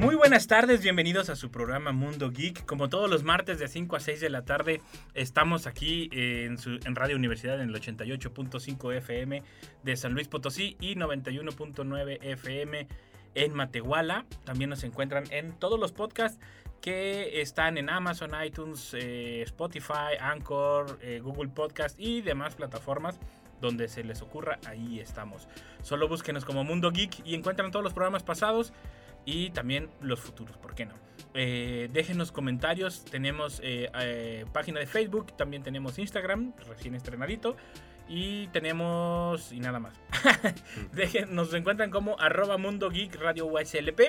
Muy buenas tardes, bienvenidos a su programa Mundo Geek. Como todos los martes de 5 a 6 de la tarde, estamos aquí eh, en, Radio Universidad en el 88.5 FM de San Luis Potosí y 91.9 FM en Matehuala. También nos encuentran en todos los podcasts que están en Amazon, iTunes, eh, Spotify, Anchor, eh, Google Podcast y demás plataformas donde se les ocurra, ahí estamos. Solo búsquenos como Mundo Geek y encuentran todos los programas pasados y también los futuros, ¿por qué no? Eh, déjenos comentarios, tenemos eh, eh, página de Facebook, también tenemos Instagram, recién estrenadito, y tenemos, y nada más. Dejen, nos encuentran como arroba Mundo Geek Radio USLP,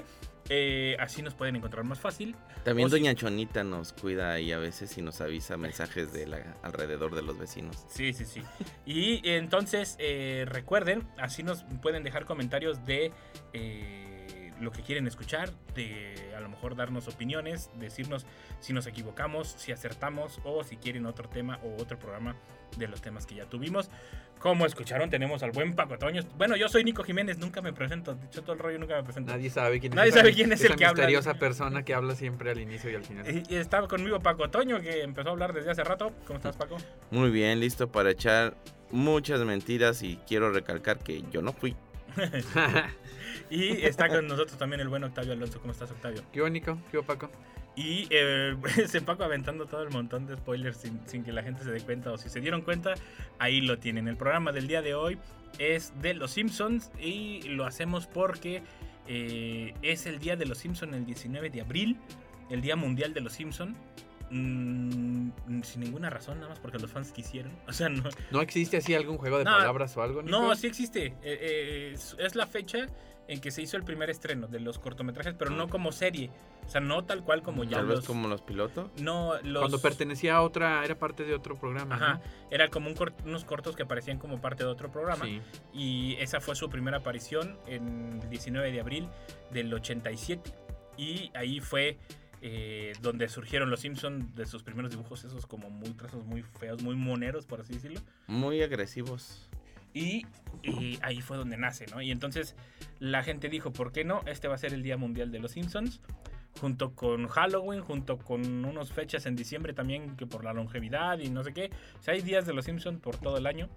eh, así nos pueden encontrar más fácil. También O si- Doña Chonita nos cuida ahí a veces y nos avisa mensajes de la, alrededor de los vecinos. Sí, sí, sí. Y entonces, eh, recuerden, así nos pueden dejar comentarios de eh, lo que quieren escuchar, de a lo mejor darnos opiniones, decirnos si nos equivocamos, si acertamos o si quieren otro tema o otro programa de los temas que ya tuvimos. Como escucharon, tenemos al buen Paco Toño. Bueno, yo soy Nico Jiménez, nunca me presento. De hecho, todo el rollo nunca me presento. Nadie sabe quién Nadie es. esa- sabe quién es el esa que habla. misteriosa persona que habla siempre al inicio y al final. Y, y estaba conmigo Paco Toño, que empezó a hablar desde hace rato. ¿Cómo estás, Paco? Muy bien, listo para echar muchas mentiras y quiero recalcar que yo no fui. Y está con nosotros también el buen Octavio Alonso. ¿Cómo estás, Octavio? ¿Qué bonito? ¿Qué Paco? Y eh, se Paco aventando todo el montón de spoilers sin, sin que la gente se dé cuenta o si se dieron cuenta, ahí lo tienen. El programa del día de hoy es de Los Simpsons y lo hacemos porque eh, es el día de Los Simpsons el 19 de abril, el Día Mundial de Los Simpsons. Mm, sin ninguna razón, nada más porque los fans quisieron. O sea, no, ¿No existe así algún juego de No, palabras o algo? Nico? no, sí existe. Eh, eh, es, es la fecha en que se hizo el primer estreno de los cortometrajes, pero no como serie. O sea, no tal cual como ya Tal los... vez como los pilotos. No, los... Cuando pertenecía a otra, era parte de otro programa. Ajá, ¿no? era como un cort- unos cortos que aparecían como parte de otro programa. Sí. Y esa fue su primera aparición en el 19 de abril del 87. Y ahí fue eh, donde surgieron los Simpsons de sus primeros dibujos, esos como muy trazos muy feos, muy moneros, por así decirlo. Muy agresivos. Y, y ahí fue donde nace, ¿no? Y entonces la gente dijo, ¿por qué no? Este va a ser el Día Mundial de los Simpsons. Junto con Halloween, junto con unas fechas en diciembre también, que por la longevidad y no sé qué. O sea, hay días de los Simpsons por todo el año.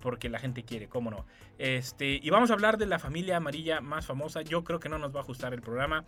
Porque la gente quiere, cómo no. Este, y vamos a hablar de la familia amarilla más famosa. Yo creo que no nos va a ajustar el programa.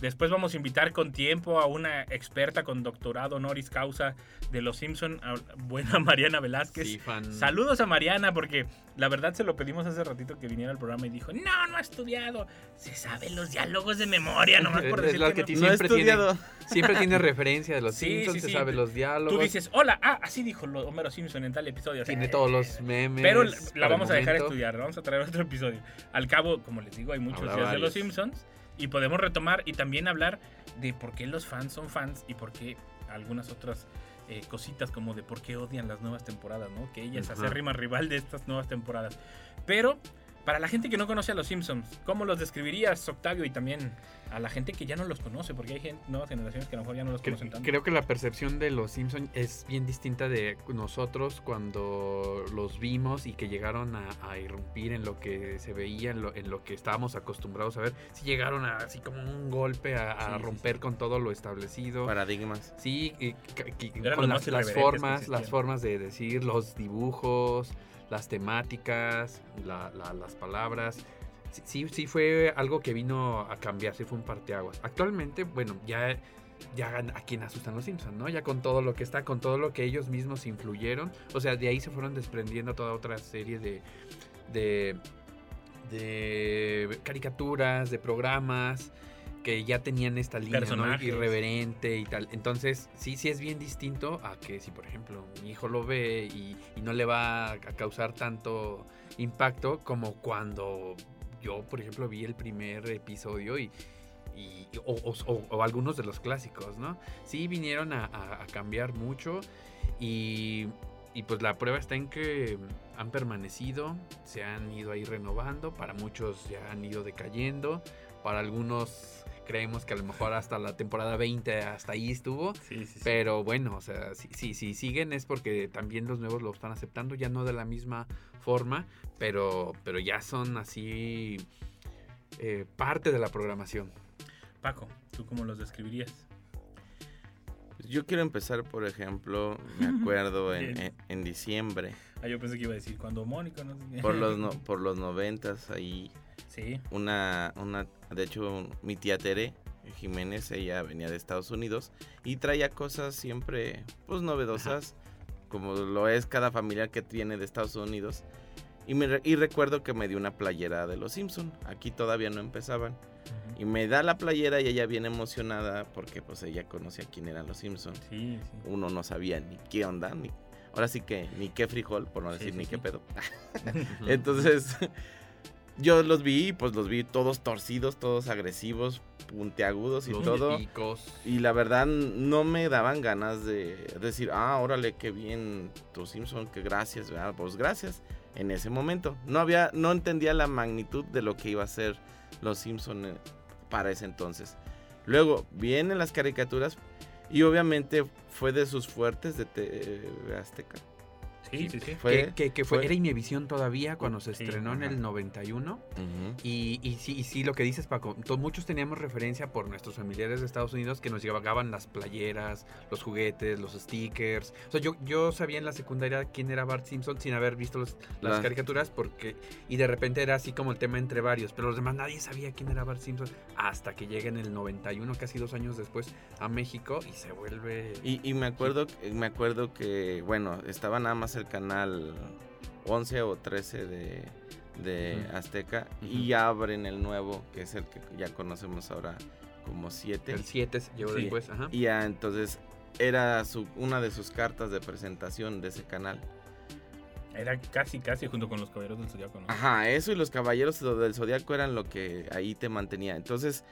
Después vamos a invitar con tiempo a una experta con doctorado honoris causa de los Simpson, a buena Mariana Velázquez. Sí, fan. Saludos a Mariana, porque la verdad se lo pedimos hace ratito que viniera al programa y dijo, no, no ha estudiado. Se sabe los diálogos de memoria, nomás por decir que que no". siempre tiene, estudiado. siempre tiene referencia de los Sí, Simpsons, sí, se sabe los diálogos. Tú dices, hola, ah, así dijo Homero Simpson en tal episodio. O sea, tiene todos los memes. Pero la vamos a dejar momento. estudiar, vamos a traer otro episodio. Al cabo, como les digo, hay muchos días de los. Simpsons y podemos retomar y también hablar de por qué los fans son fans y por qué algunas otras eh, cositas como de por qué odian las nuevas temporadas, ¿no? Que ella es Ajá. acérrima rival de estas nuevas temporadas. Pero para la gente que no conoce a los Simpsons, ¿cómo los describirías, Octavio? Y también a la gente que ya no los conoce, porque hay gente, nuevas generaciones que a lo mejor ya no los conocen tanto. Creo que la percepción de los Simpsons es bien distinta de nosotros cuando los vimos y que llegaron a, a irrumpir en lo que se veía, en lo, en lo que estábamos acostumbrados a ver. Sí llegaron a, así como un golpe a, a Sí, sí, romper con todo lo establecido. Paradigmas. Sí, y con las, formas, las formas de decir, los dibujos, las temáticas, la- la- las palabras. Sí, sí, sí fue algo que vino a cambiar, sí fue un parteaguas. Actualmente, bueno, ya, ya a quien asustan los Simpsons, ¿no? Ya con todo lo que está, con todo lo que ellos mismos influyeron. O sea, de ahí se fueron desprendiendo toda otra serie de, de, de caricaturas, de programas que ya tenían esta línea ¿no? Irreverente y tal. Entonces, sí, sí es bien distinto a que si, por ejemplo, mi hijo lo ve y, y no le va a causar tanto impacto como cuando yo, por ejemplo, vi el primer episodio y, y- o, o- o- o algunos de los clásicos, ¿no? Sí vinieron a, a- a cambiar mucho y, y pues la prueba está en que han permanecido, se han ido ahí renovando, para muchos ya han ido decayendo, para algunos creemos que a lo mejor hasta la temporada 20 hasta ahí estuvo, Sí, sí, sí. pero bueno, o sea, si, si, si siguen es porque también los nuevos lo están aceptando, ya no de la misma forma, pero, pero ya son así eh, parte de la programación. Paco, ¿tú cómo los describirías? Pues Yo quiero empezar, por ejemplo, me acuerdo en, en- en diciembre, Ah, yo pensé que iba a decir cuando Mónica, no por los, no- por los noventas, ahí Sí, una, una, de hecho, mi tía Tere Jiménez, ella venía de Estados Unidos y traía cosas siempre, pues, novedosas, como lo es cada familiar que tiene de Estados Unidos. Y, me, y recuerdo que me dio una playera de los Simpson. Aquí todavía no empezaban. Y me da la playera y ella viene emocionada porque pues ella conocía quién eran los Simpson. sí, sí. Uno no sabía ni qué onda, ni, ahora sí que ni qué frijol, por no decir sí, ni qué pedo. Entonces, yo los vi, y, pues los vi todos torcidos, todos agresivos, puntiagudos y Los todo. picos. Y la verdad no me daban ganas de decir, ah, órale, qué bien, tu Simpson, que gracias, ¿verdad? Pues gracias. En ese momento. No había, no entendía la magnitud de lo que iba a ser los Simpson eh, para ese entonces. Luego vienen las caricaturas y obviamente fue de sus fuertes de TV Azteca. Sí, sí, sí. Fue, que, que- que fue, fue- era Inmevisión todavía cuando se Sí, estrenó en el 91. Ujú. Y, y sí, y sí, lo que dices, Paco, muchos teníamos referencia por nuestros familiares de Estados Unidos que nos llevaban las playeras, los juguetes, los stickers. O sea, yo, yo sabía en la secundaria quién era Bart Simpson sin haber visto los- las Las- caricaturas porque... Y de repente era así como el tema entre varios, pero los demás nadie sabía quién era Bart Simpson hasta que llega en el 91, casi dos años después, a México y se vuelve... Y, y me acuerdo, me acuerdo que, bueno, estaba nada más el canal 11 o 13 de, de. Azteca y abren el nuevo, que es el que ya conocemos ahora como 7. El 7 llegó Sí. después, ajá. Y ya entonces era su, una de sus cartas de presentación de ese canal. Era casi, casi junto con los caballeros del Zodiaco, ¿no? Ajá, eso y los caballeros del Zodiaco eran lo que ahí te mantenía. Entonces,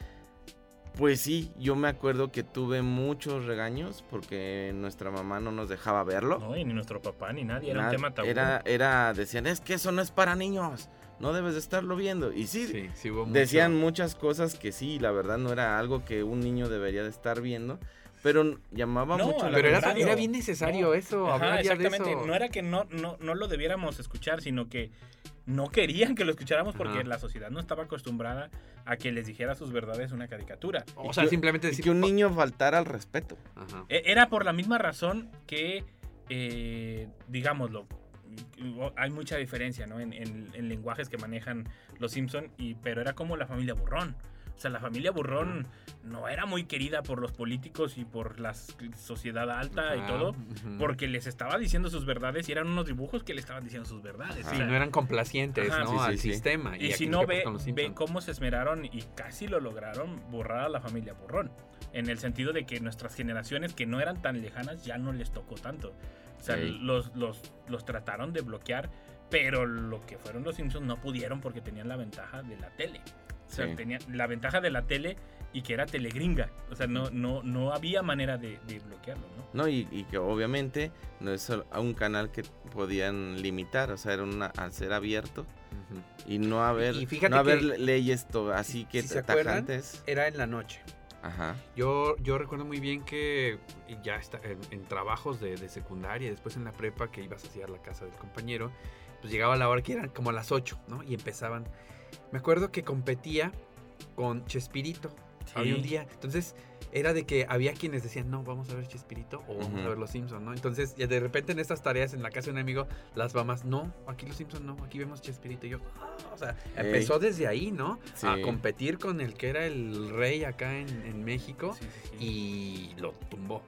pues sí, yo me acuerdo que tuve muchos regaños porque nuestra mamá no nos dejaba verlo. No, y ni nuestro papá ni nadie, era un tema tabú. Era, era, decían, es que eso no es para niños, no debes de estarlo viendo. Y sí, Sí, sí hubo mucho- decían muchas cosas que sí, la verdad no era algo que un niño debería de estar viendo, pero llamaba No, mucho la Pero era, bien necesario No. eso, Ajá, hablar ya de exactamente. eso. No era que no, no, no lo debiéramos escuchar, sino que no querían que lo escucháramos porque Ajá. la sociedad no estaba acostumbrada a que les dijera sus verdades una caricatura. O Y sea, que- simplemente y decir... que un niño faltara al respeto. Ajá. E- Era por la misma razón que, eh, digámoslo, hay mucha diferencia ¿no? en, en- en lenguajes que manejan los Simpson, y, pero era como la familia Burrón. O sea, la familia Burrón no era muy querida por los políticos y por la sociedad alta y todo, porque les estaba diciendo sus verdades y eran unos dibujos que le estaban diciendo sus verdades. Ajá. O sea, no eran complacientes, Ajá, ¿no? sí, sí, Al sí. sistema. y si no ve, Simpson. cómo se esmeraron y casi lo lograron borrar a la familia Burrón. En el sentido de que nuestras generaciones que no eran tan lejanas ya no les tocó tanto. O sea, los, los, los trataron de bloquear, pero lo que fueron los Simpsons no pudieron porque tenían la ventaja de la tele. O sea, Sí. tenían la ventaja de la tele y que era telegringa. O sea, no, no, no había manera de, de bloquearlo, ¿no? ¿no? Y, y que obviamente no es solo- a un canal que podían limitar, o sea, era una, al ser abierto y no haber, Y no haber leyes to- así que si se acuerdan. Era en la noche. Ajá. Yo, yo recuerdo muy bien que ya está en, en trabajos de, de secundaria, después en la prepa que ibas hacia la casa del compañero, pues llegaba la hora que eran como a las 8, ¿no? Y empezaban. Me acuerdo que competía con Chespirito. Había un día. Entonces, era de que había quienes decían, no, vamos a ver Chespirito o vamos a ver Los Simpsons, ¿no? Entonces, ya de repente en estas tareas en la casa de un amigo, las mamás, no, aquí Los Simpsons no, aquí vemos Chespirito. Y yo, "Ah", o sea, empezó desde ahí, ¿no? Sí. A competir con el que era el rey acá en, en México Sí, y lo tumbó.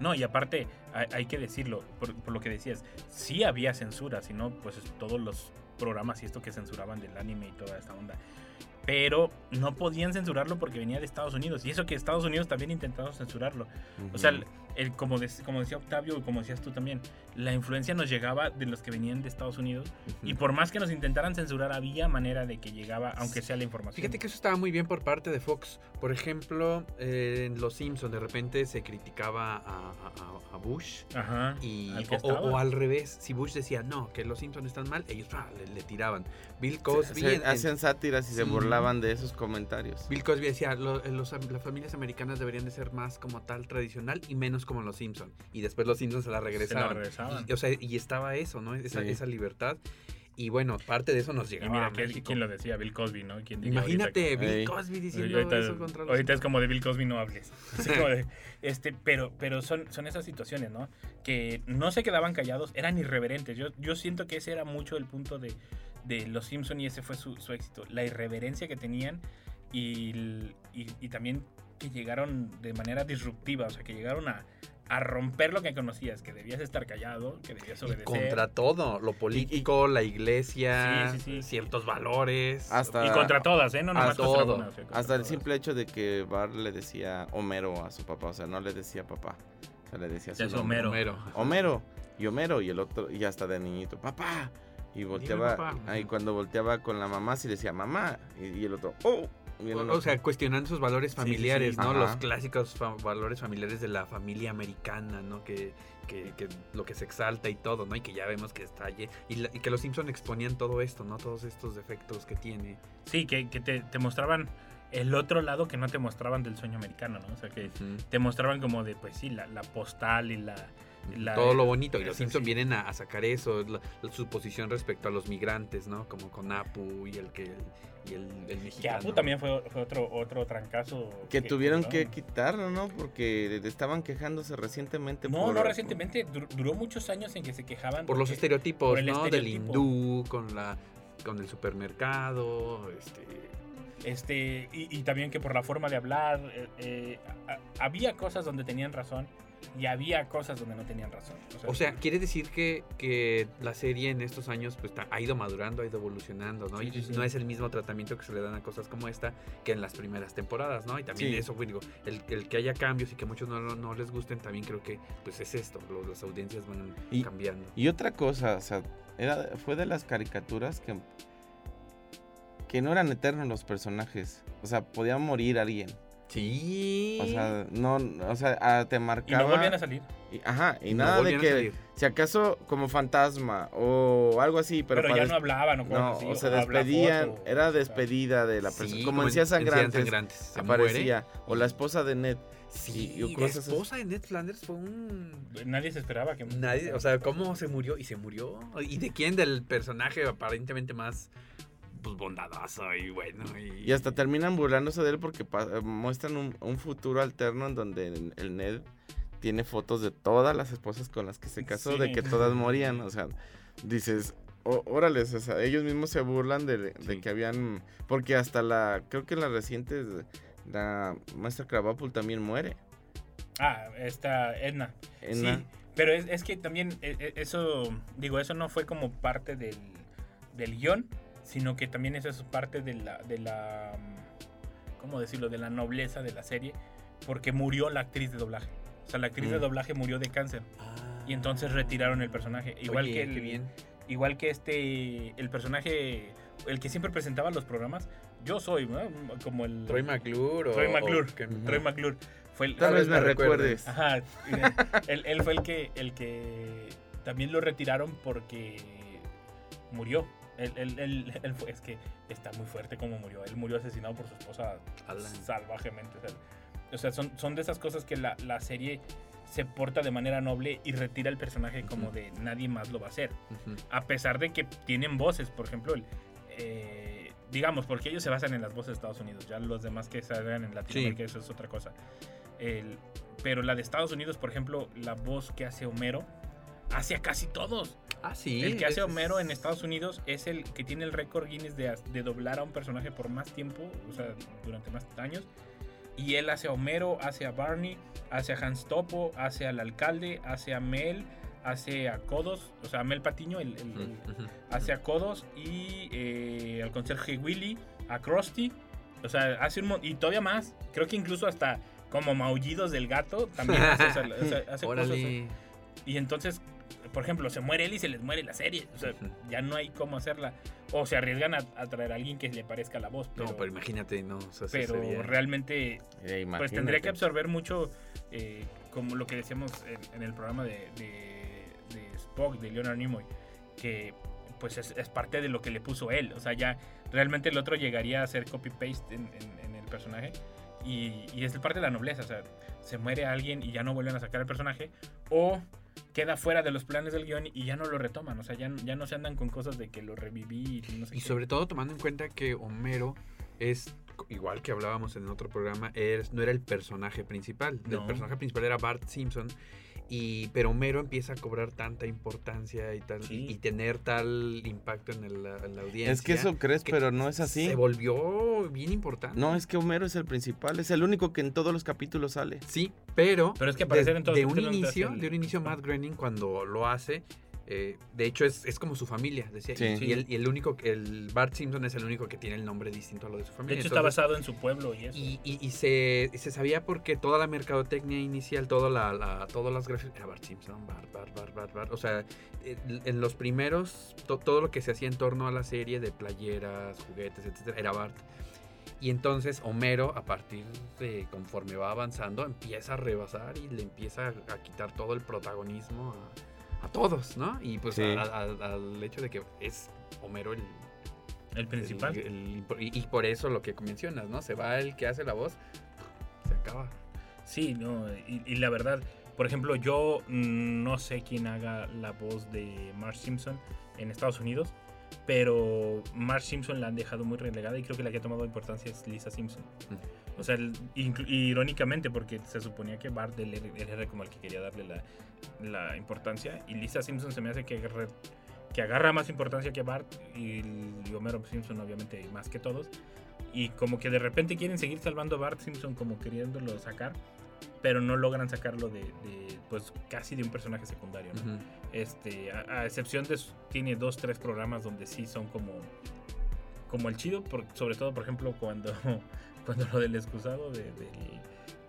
No, y aparte, hay, hay que decirlo, por, por lo que decías, sí había censura, si no, pues todos los programas y esto que censuraban del anime y toda esta onda. Pero no podían censurarlo porque venía de Estados Unidos. Y eso que Estados Unidos también intentaba censurarlo. O sea. El, como, de- como decía Octavio y como decías tú también, la influencia nos llegaba de los que venían de Estados Unidos y por más que nos intentaran censurar, había manera de que llegaba, aunque sea la información. Fíjate que eso estaba muy bien por parte de Fox. Por ejemplo, eh, en Los Simpsons de repente se criticaba a, a- a Bush. Ajá. Y, al o, al revés, si Bush decía no, que los Simpsons están mal, ellos ah, le, le tiraban. Bill Cosby, Se- en- hacían sátiras y se burlaban de esos comentarios. Bill Cosby decía "Lo- eh, los- las familias americanas deberían de ser más como tal tradicional y menos como los Simpsons. Y después los Simpsons se la regresaban. regresaban. Y, o sea, y estaba eso, ¿no? Esa, Sí. esa libertad. Y bueno, parte de eso nos Y llegaba mira, a ¿quién, México. quién lo decía? Bill Cosby, ¿no? ¿Quién diría Imagínate, ahorita Bill Ey. Cosby diciendo ahorita, eso contra los ahorita es como de Bill Cosby no hables. Así como de, este, pero pero son, son esas situaciones, ¿no? Que no se quedaban callados, eran irreverentes. Yo, yo siento que ese era mucho el punto de, de Los Simpson y ese fue su, su éxito. La irreverencia que tenían y, y, y también que llegaron de manera disruptiva, o sea, que llegaron a, a romper lo que conocías, que debías estar callado, que debías Y obedecer. contra todo, lo político, la iglesia, Sí, sí, sí. ciertos valores. Hasta- Y contra todas, ¿eh? No nomás contra todo. una, o sea, contra Hasta el todas. simple hecho de que Bart le decía Homero a su papá, o sea, no le decía papá, o sea, le decía su. Homero. Homero. Homero y Homero y el otro y hasta de niñito, papá. Y volteaba, ahí cuando volteaba con la mamá sí decía mamá y, y el otro, oh. O, sea, cuestionando sus valores Sí, sí, familiares, sí. ¿no? Ajá. Los clásicos fa- valores familiares de la familia americana, ¿no? Que, que, que lo que se exalta y todo, ¿no? Y que ya vemos que está allí. Y, la- y que los Simpson exponían todo esto, ¿no? Todos estos defectos que tiene. Sí, que, que te, te mostraban el otro lado que no te mostraban del sueño americano, ¿no? O sea, que te mostraban como de, pues sí, la, la postal y la... la- todo lo bonito. Y los eso Simpson sí. vienen a, a sacar eso, la- la- su posición respecto a los migrantes, ¿no? Como con Apu y el que y el, el Que mexicano. Apu también fue, fue otro, otro trancazo. que tuvieron ¿no? que quitarlo, ¿no? Porque estaban quejándose recientemente. No, por- no recientemente, dur- duró muchos años en que se quejaban. por los estereotipos, por ¿no? Del hindú con la con el supermercado, este Este, y, y también que por la forma de hablar, eh, eh, a- había cosas donde tenían razón y había cosas donde no tenían razón. O sea, quiere decir que, que la serie en estos años pues, ha ido madurando, ha ido evolucionando, ¿no? Sí, y sí, sí. no es el mismo tratamiento que se le dan a cosas como esta que en las primeras temporadas, ¿no? Y también eso, pues, digo, el, el que haya cambios y que muchos no, no- no les gusten, también creo que pues es esto, las audiencias van Y- cambiando. Y otra cosa, o sea, era, fue de las caricaturas que, que no eran eternos los personajes. O sea, podía morir alguien. Sí. O sea, no, o sea, ah, te y marcaba. no volvían a salir. y- ajá, y, Y no nada de que, salir. si acaso como fantasma o algo así, pero, Pero, para ya no hablaban o cosas no, así, o se despedían, era despedida de la Sí, persona. como como en- en Cien en Cien Sangrantes, Sangrantes, se aparecía. muere. O la esposa de Ned. Sí, y- y la esposa de Ned Flanders fue un... Nadie se esperaba que... Nadie, o sea, ¿cómo se murió? Y se murió. ¿Y de quién? Del personaje aparentemente más pues bondadoso y bueno. Y, Y hasta terminan burlándose de él porque eh, muestran un, un futuro alterno en donde el- el Ned tiene fotos de todas las esposas con las que se casó, de que todas morían. O sea, dices, "Ó- órale, o sea, ellos mismos se burlan de, de Sí. que habían. Porque hasta la. Creo que en las recientes. La maestra Krabappel también muere. Ah, esta Edna. En sí, pero es, es que también eh, eh, eso, digo, eso no fue como parte del, del guion, sino que también eso es parte de la, de la, mm, ¿cómo decirlo? De la nobleza de la serie, porque murió la actriz de doblaje. O sea, la actriz de Mm. doblaje murió de cáncer Ah. y entonces retiraron el personaje. Igual Oye, que el, bien. igual que este, el personaje, el que siempre presentaba los programas, yo soy, ¿no? Como el... Troy McClure o... Troy McClure. o que- Troy McClure. Fue el, Tal vez me recuerdes. Ajá. él, él fue el que, el que también lo retiraron porque murió. Él, él- él- él fue- es que está muy fuerte como murió. Él murió asesinado por su esposa Alan. salvajemente. O sea, son, son de esas cosas que la, la serie se porta de manera noble y retira el personaje como de nadie más lo va a hacer. A pesar de que tienen voces, por ejemplo, el, eh, digamos, porque ellos se basan en las voces de Estados Unidos, ya los demás que salgan en Latinoamérica, eso es otra cosa. El- pero la de Estados Unidos, por ejemplo, la voz que hace Homero, hace a casi todos. Ah, sí. el que hace Homero en Estados Unidos es el que tiene el récord Guinness de, de doblar a un personaje por más tiempo, o sea, durante más años. Y él hace a Homero, hace a Barney, hace a Hans Topo, hace al alcalde, hace a Mel, hace a Codos, o sea, a Mel Patiño, el, el- el- Ujú. hace a Codos y eh, al conserje Willy, a Krusty. O sea, hace un y todavía más. Creo que incluso hasta como maullidos del gato, también hace, esa- o sea, hace cosas. Órale. Y entonces, por ejemplo, se muere él y se les muere la serie. O sea, ya no hay cómo hacerla. O se arriesgan a, a traer a alguien que le parezca la voz. Pero, no, pero imagínate, no. O sea, pero sería- realmente Eh, pues tendría que absorber mucho, eh, como lo que decíamos en, en el programa de, de, de Spock, de Leonard Nimoy, que pues es, es parte de lo que le puso él. O sea, ya realmente el otro llegaría a hacer copy-paste en, en- en el personaje. Y, y es parte de la nobleza. O sea, se muere alguien y ya no vuelven a sacar el personaje. O queda fuera de los planes del guion y ya no lo retoman. O sea, ya, ya no se andan con cosas de que lo reviví y no sé Y qué. sobre todo tomando en cuenta que Homero es, igual que hablábamos en otro programa, es, no era el personaje principal. No. El personaje principal era Bart Simpson. Y, pero Homero empieza a cobrar tanta importancia y, tal, Sí. y tener tal impacto en, el- en la audiencia. Es que eso crees, que pero no es así. Se volvió bien importante. No, es que Homero es el principal, es el único que en todos los capítulos sale. Sí, pero, Pero es que de, en todos de un inicio, de un inicio Matt Groening cuando lo hace, eh, de hecho es, es como su familia, decía. Sí. Y, el, y el único, que- el Bart Simpson es el único que tiene el nombre distinto a lo de su De familia. hecho, está Entonces, basado en su pueblo y eso. y, y- y se, y se sabía porque toda la mercadotecnia inicial, toda la, la- todas las gráficas, era Bart Simpson, Bart, Bart, Bart, Bart, Bart. O sea, en en los primeros, to- todo lo que se hacía en torno a la serie de playeras, juguetes, etcétera, era Bart. Y entonces Homero, a partir de conforme va avanzando, empieza a rebasar y le empieza a, a quitar todo el protagonismo a, a todos, ¿no? Y pues Sí. a- a- al hecho de que es Homero el, el principal. el- el impo- y, y por eso lo que mencionas, ¿no? Se va el que hace la voz, se acaba. Sí, no, y, y la verdad, por ejemplo, yo mm, no sé quién haga la voz de Marge Simpson en Estados Unidos, pero Marge Simpson la han dejado muy relegada y creo que la que ha tomado importancia es Lisa Simpson. O sea, el- irónicamente, porque se suponía que Bart era- como el que quería darle la, la importancia, y Lisa Simpson se me hace que, agarre- que agarra más importancia que Bart, y, y Homero Simpson obviamente más que todos, y como que de repente quieren seguir salvando a Bart Simpson como queriéndolo sacar, pero no logran sacarlo de, de, pues casi de un personaje secundario, ¿no? Este, a, a excepción de tiene dos, tres programas donde sí son como como el chido, por- sobre todo por ejemplo cuando cuando lo del excusado de, del-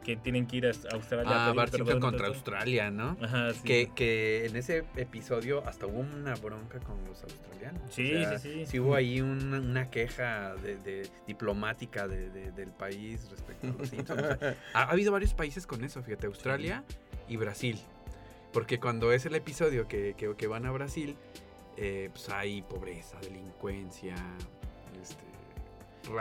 que tienen que ir a Australia. a Ah, pedir Bart Simpson perdón, contra. Australia, ¿no? Ajá, sí. Que, que en ese episodio hasta hubo una bronca con los australianos. Sí, sí, sí. hubo ahí una, una queja de, de- diplomática de- de- del país respecto a los Simpsons. O sea, ha, ha habido varios países con eso, fíjate, Australia y Brasil. Porque cuando es el episodio que, que- que van a Brasil, eh, pues hay pobreza, delincuencia, este,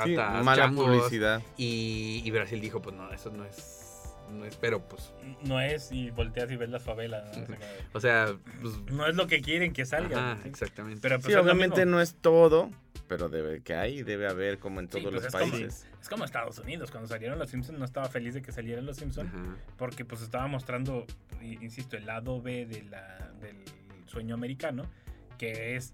Sí, mala publicidad. Y, y Brasil dijo, pues no, eso no es, no es, pero pues, No es y volteas y ves las favelas. ¿no? O sea, pues, no es lo que quieren que salga. ajá, ¿sí? exactamente. Pero pues Sí, obviamente no es todo, pero debe que hay, debe haber como en Sí, todos pues los es como- países. Es como Estados Unidos, cuando salieron los Simpsons no estaba feliz de que salieran los Simpsons porque pues estaba mostrando, insisto, el lado B de la, del sueño americano, que es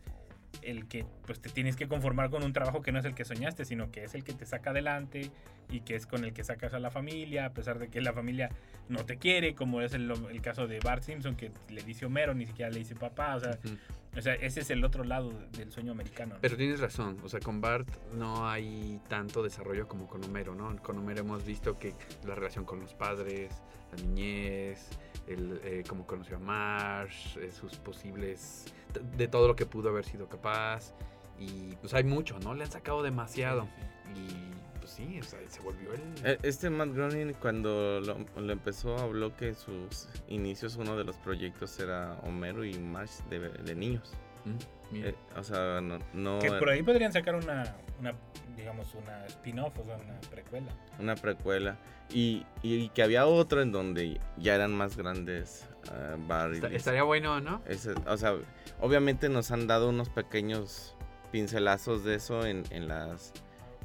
el que pues te tienes que conformar con un trabajo que no es el que soñaste, sino que es el que te saca adelante y que es con el que sacas a la familia, a pesar de que la familia no te quiere, como es el, el caso de Bart Simpson, que le dice Homero, ni siquiera le dice papá, o sea, Ujú. o sea ese es el otro lado del sueño americano. ¿no? Pero tienes razón, o sea, con Bart no hay tanto desarrollo como con Homero, ¿no? Con Homero hemos visto que la relación con los padres, la niñez, el, eh, cómo conoció a Marsh, eh, sus posibles, de todo lo que pudo haber sido capaz. Y pues hay mucho, ¿no? Le han sacado demasiado. Y pues sí, o sea, se volvió el... Eh, Este Matt Groening cuando lo, lo empezó habló que sus inicios uno de los proyectos era Homero y Marge de, de niños. Mm, mira. Eh, o sea, no, no que por ahí podrían sacar una, una digamos, una spin-off, o sea, una precuela. una precuela. Y, y que había otro en donde ya eran más grandes Está- Lisa. estaría bueno, ¿no? Ese- o sea, obviamente nos han dado unos pequeños pincelazos de eso en, en las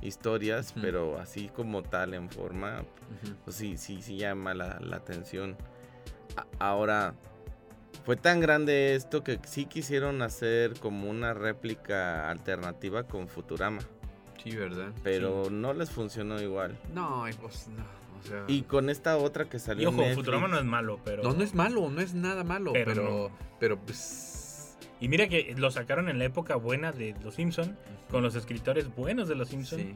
historias, pero así como tal en forma, pues sí, sí, sí llama la, la atención. A- ahora, fue tan grande esto que sí quisieron hacer como una réplica alternativa con Futurama, Sí, ¿verdad? pero no les funcionó igual. No, y pues no, o sea... Y con esta otra que salió Y ojo, Netflix, Futurama no es malo, pero... No, no es malo, no es nada malo, Pero pero, pues... Y mira que lo sacaron en la época buena de Los Simpson con los escritores buenos de Los Simpson Sí.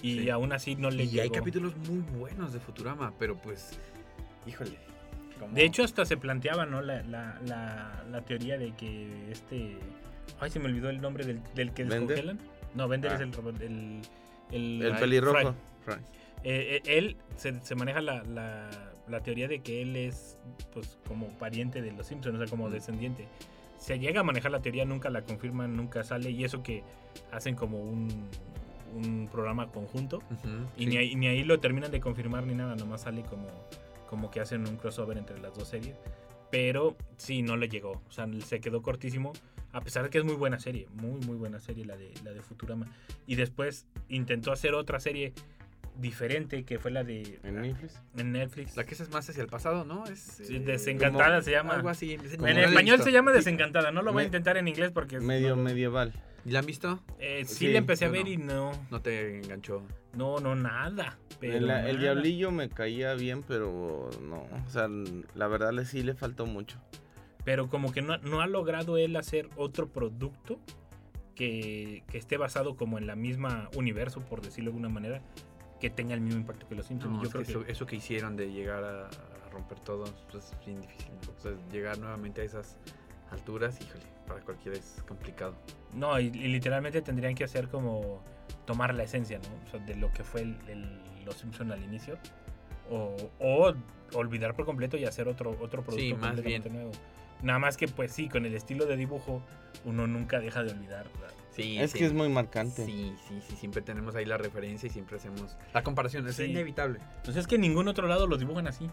Y Sí. aún así no le Y llegó. hay capítulos muy buenos de Futurama, pero pues, híjole. Como- De hecho, hasta se planteaba, ¿no? La, la, la, la teoría de que este. Ay, se me olvidó el nombre del, del que ¿Bender? descongelan. No, Bender Ah. es el robot. El, el, El pelirrojo. Fry. Eh, eh, él se, se maneja la, la, la teoría de que él es, pues, como pariente de los Simpsons, o sea, como Mm. descendiente. Se llega a manejar la teoría, nunca la confirman, nunca sale. Y eso que hacen como un, un programa conjunto. Y sí. ni, ahí, ni ahí lo terminan de confirmar ni nada, nomás sale como, como que hacen un crossover entre las dos series. Pero sí, no le llegó. O sea, se quedó cortísimo. A pesar de que es muy buena serie, muy, muy buena serie la de, la de Futurama. Y después intentó hacer otra serie diferente que fue la de ¿En Netflix? en Netflix. La que es más hacia el pasado, ¿no? Es Sí, eh, Desencantada como- se llama. Algo así. En español se llama Desencantada. No lo voy a intentar en inglés porque... es- Medio no- medieval. ¿Y la han visto? eh, sí, Sí, le empecé a ver no. y no. No te enganchó. No, no, nada. Pero el, diablillo me caía bien, pero no. O sea, la verdad le sí le faltó mucho. pero como que no, no ha logrado él hacer otro producto que, que esté basado como en la misma universo, por decirlo de alguna manera, que tenga el mismo impacto que los Simpsons. No, yo es creo que que, eso, eso que hicieron de llegar a, a romper todo pues, es bien difícil. ¿no? O sea, llegar nuevamente a esas alturas, híjole, para cualquiera es complicado. no, y, y literalmente tendrían que hacer como tomar la esencia, ¿no? O sea, de lo que fue el, el- los Simpsons al inicio. O, o olvidar por completo y hacer otro, otro producto Sí, más completamente nuevo. Nada más que, pues sí, con el estilo de dibujo, uno nunca deja de olvidar. Sí, es sí. que es muy marcante. Sí, sí, sí, siempre tenemos ahí la referencia y siempre hacemos la comparación, es Sí. inevitable. Pues es que en ningún otro lado los dibujan así.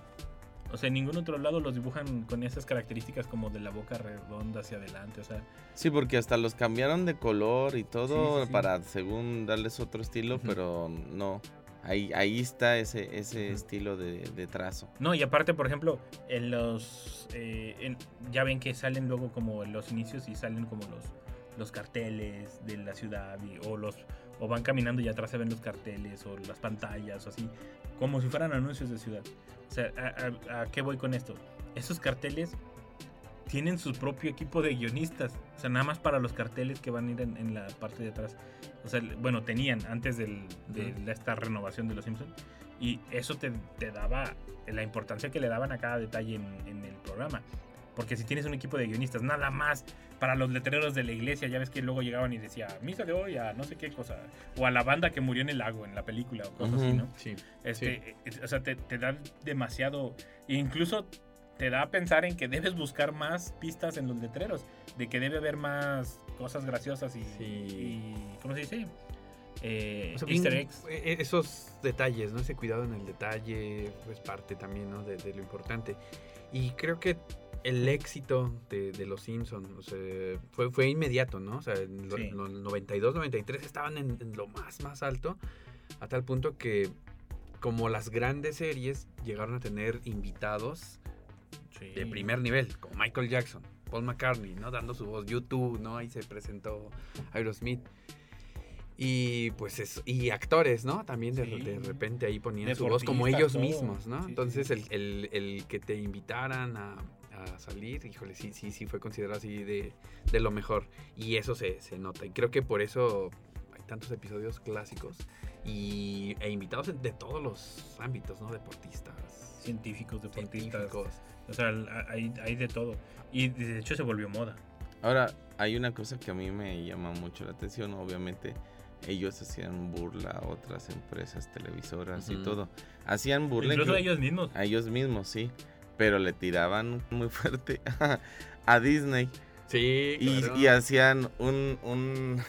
O sea, en ningún otro lado los dibujan con esas características como de la boca redonda hacia adelante. O sea, Sí, porque hasta los cambiaron de color y todo Sí, sí, sí. para según darles otro estilo, pero no. Ahí, ahí está ese, ese estilo de, de trazo. no, y aparte, por ejemplo, en los. eh, en- ya ven que salen luego como los inicios y salen como los, los carteles de la ciudad y- o los. O van caminando y atrás se ven los carteles o las pantallas o así. Como si fueran anuncios de ciudad. O sea, ¿a, a- a qué voy con esto? Esos carteles tienen su propio equipo de guionistas. O sea, nada más para los carteles que van a ir en, en la parte de atrás. O sea, bueno, tenían antes del- de esta renovación de los Simpsons. Y eso te, te daba la importancia que le daban a cada detalle en, en el programa. Porque si tienes un equipo de guionistas, nada más para los letreros de la iglesia, ya ves que luego llegaban y decía, misa de hoy a no sé qué cosa. O a la banda que murió en el lago, en la película, o cosas así, Ujú. ¿no? Sí. Este, eh, O sea, te, te da demasiado. Incluso te da a pensar en que debes buscar más pistas en los letreros. De que debe haber más cosas graciosas y. Sí. y- ¿Cómo se dice? Eh, O sea, Easter eggs. e- e- Esos detalles, ¿no? Ese cuidado en el detalle es parte también, ¿no? De, de lo importante. Y creo que el éxito de, de los Simpsons o sea, fue, fue inmediato, ¿no? O sea, en Sí. los 92, 93 estaban en, en lo más, más alto, a tal punto que como las grandes series llegaron a tener invitados Sí. de primer nivel, como Michael Jackson, Paul McCartney, ¿no? Dando su voz, YouTube, ¿no? Ahí se presentó Aerosmith. Y pues eso, y actores, ¿no? También de, Sí. de repente ahí ponían su voz como ellos todo. mismos, ¿no? Sí, Entonces sí. El, el- el que te invitaran a, a salir, híjole, sí, sí, sí fue considerado así de, de lo mejor. Y eso se, se nota. Y creo que por eso hay tantos episodios clásicos y, e invitados de todos los ámbitos, ¿no? Deportistas, Científicos, deportistas. científicos. O sea, hay, hay de todo. Y de hecho se volvió moda. Ahora, hay una cosa que a mí me llama mucho la atención. Obviamente, ellos hacían burla a otras empresas televisoras y Ujú. todo. Hacían burla Incluso inclu- ellos mismos. a ellos mismos, sí. Pero le tiraban muy fuerte a Disney. Sí, Y, claro. y hacían un, un,